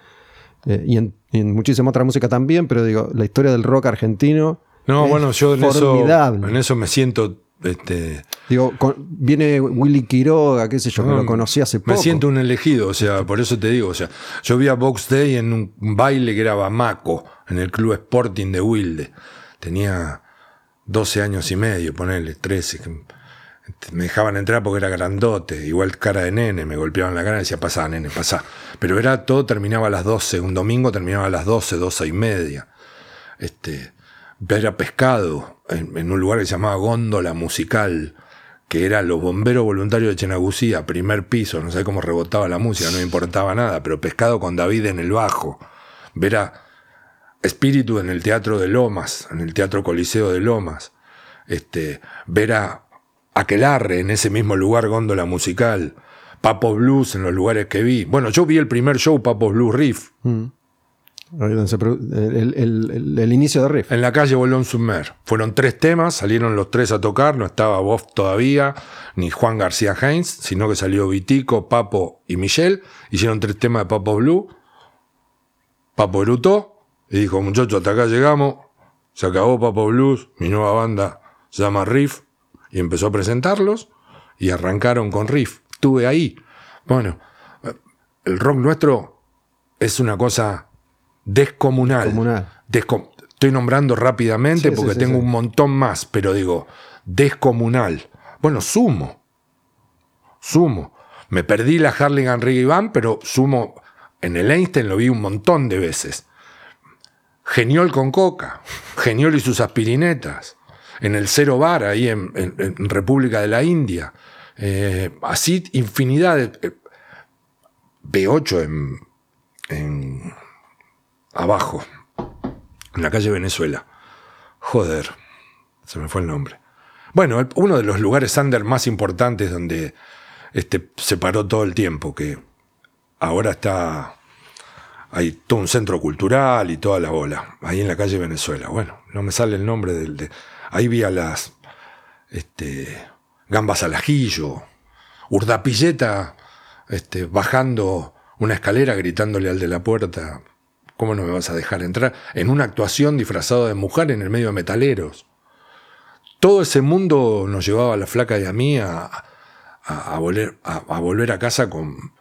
Speaker 1: eh, y, en, muchísima otra música también, pero digo, la historia del rock argentino.
Speaker 3: No, bueno, yo en eso, en eso me siento Este,
Speaker 1: Digo, con- viene Willy Quiroga, qué sé yo, que lo conocí hace poco.
Speaker 3: Me siento un elegido, o sea, por eso te digo, o sea, yo vi a Box Day en un baile que era Bamaco, en el club Sporting de Wilde. Tenía 12 años y medio, ponerle 13. Me dejaban entrar porque era grandote, igual cara de nene, me golpeaban la cara y decía, pasá, nene, pasá. Pero era todo, terminaba a las 12, un domingo terminaba a las 12, 12 y media. Este, era pescado en, en un lugar que se llamaba Góndola Musical, que era los bomberos voluntarios de Chenagucía, primer piso, no sé cómo rebotaba la música, no me importaba nada, pero pescado con David en el bajo. Ver a Espíritu en el Teatro de Lomas, en el Teatro Coliseo de Lomas. Este, ver a Aquelarre en ese mismo lugar, Góndola Musical. Papo Blues en los lugares que vi. Bueno, yo vi el primer show Papo Blues Riff
Speaker 1: produ- el, el- el- el inicio de Riff.
Speaker 3: en la calle Bolón Sumer. Fueron tres temas, salieron los tres a tocar, no estaba Bob todavía, ni Juan García Heinz, sino que salió Vitico, Papo y Michelle. Hicieron tres temas de Papo Blue. Papo erutó y dijo, muchachos, hasta acá llegamos. Se acabó Papo Blues, mi nueva banda se llama Riff. Y empezó a presentarlos y arrancaron con Riff. Estuve ahí. Bueno, el rock nuestro es una cosa descomunal.
Speaker 1: Comunal.
Speaker 3: Desco- Estoy nombrando rápidamente
Speaker 1: Sí,
Speaker 3: porque
Speaker 1: sí,
Speaker 3: tengo
Speaker 1: sí.
Speaker 3: un montón más, pero digo, descomunal. Bueno, sumo. Sumo. Me perdí la Harley Reggae Band, pero sumo. En el Einstein lo vi un montón de veces. Geniol con coca. Geniol y sus aspirinetas. En el Cero Bar, ahí en, República de la India. Eh, así, infinidad de. eh, B8 en, en abajo, en la calle Venezuela. Joder, se me fue el nombre. Bueno, uno de los lugares under más importantes donde este, se paró todo el tiempo, que ahora está. Hay todo un centro cultural y toda la bola, ahí en la calle Venezuela. Bueno, no me sale el nombre del. de- ahí vi a las. Este, gambas al ajillo, Urdapilleta este, bajando una escalera gritándole al de la puerta, ¿cómo no me vas a dejar entrar? En una actuación disfrazado de mujer en el medio de metaleros. Todo ese mundo nos llevaba a la flaca y a mí a, a- a volver, a, a volver a casa con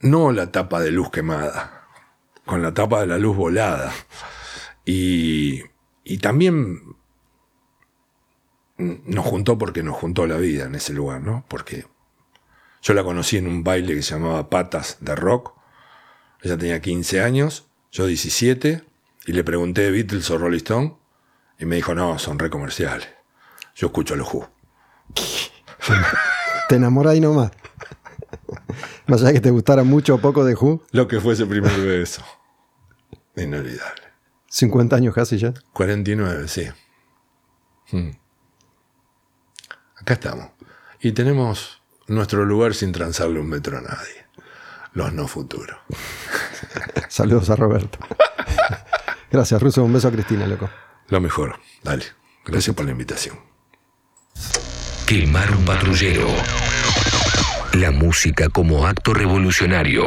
Speaker 3: no la tapa de luz quemada, con la tapa de la luz volada. Y, y también nos juntó porque nos juntó la vida en ese lugar, ¿no? Porque yo la conocí en un baile que se llamaba Patas de Rock. Ella tenía 15 años, yo 17, y le pregunté de Beatles o Rolling Stone, y me dijo, no, son re comerciales. Yo escucho a los Who.
Speaker 1: Te enamorás ahí nomás. Más allá de que te gustara mucho o poco de Who,
Speaker 3: Lo que fue ese primer beso. Inolvidable.
Speaker 1: 50 años casi ya.
Speaker 3: 49, sí. Mm. Acá estamos. Y tenemos nuestro lugar sin transarle un metro a nadie. Los no futuros. [LAUGHS]
Speaker 1: Saludos a Roberto. [LAUGHS] Gracias, Russo. Un beso a Cristina, loco.
Speaker 3: Lo mejor. Dale. Gracias por la invitación.
Speaker 2: Quemar un patrullero. La música como acto revolucionario.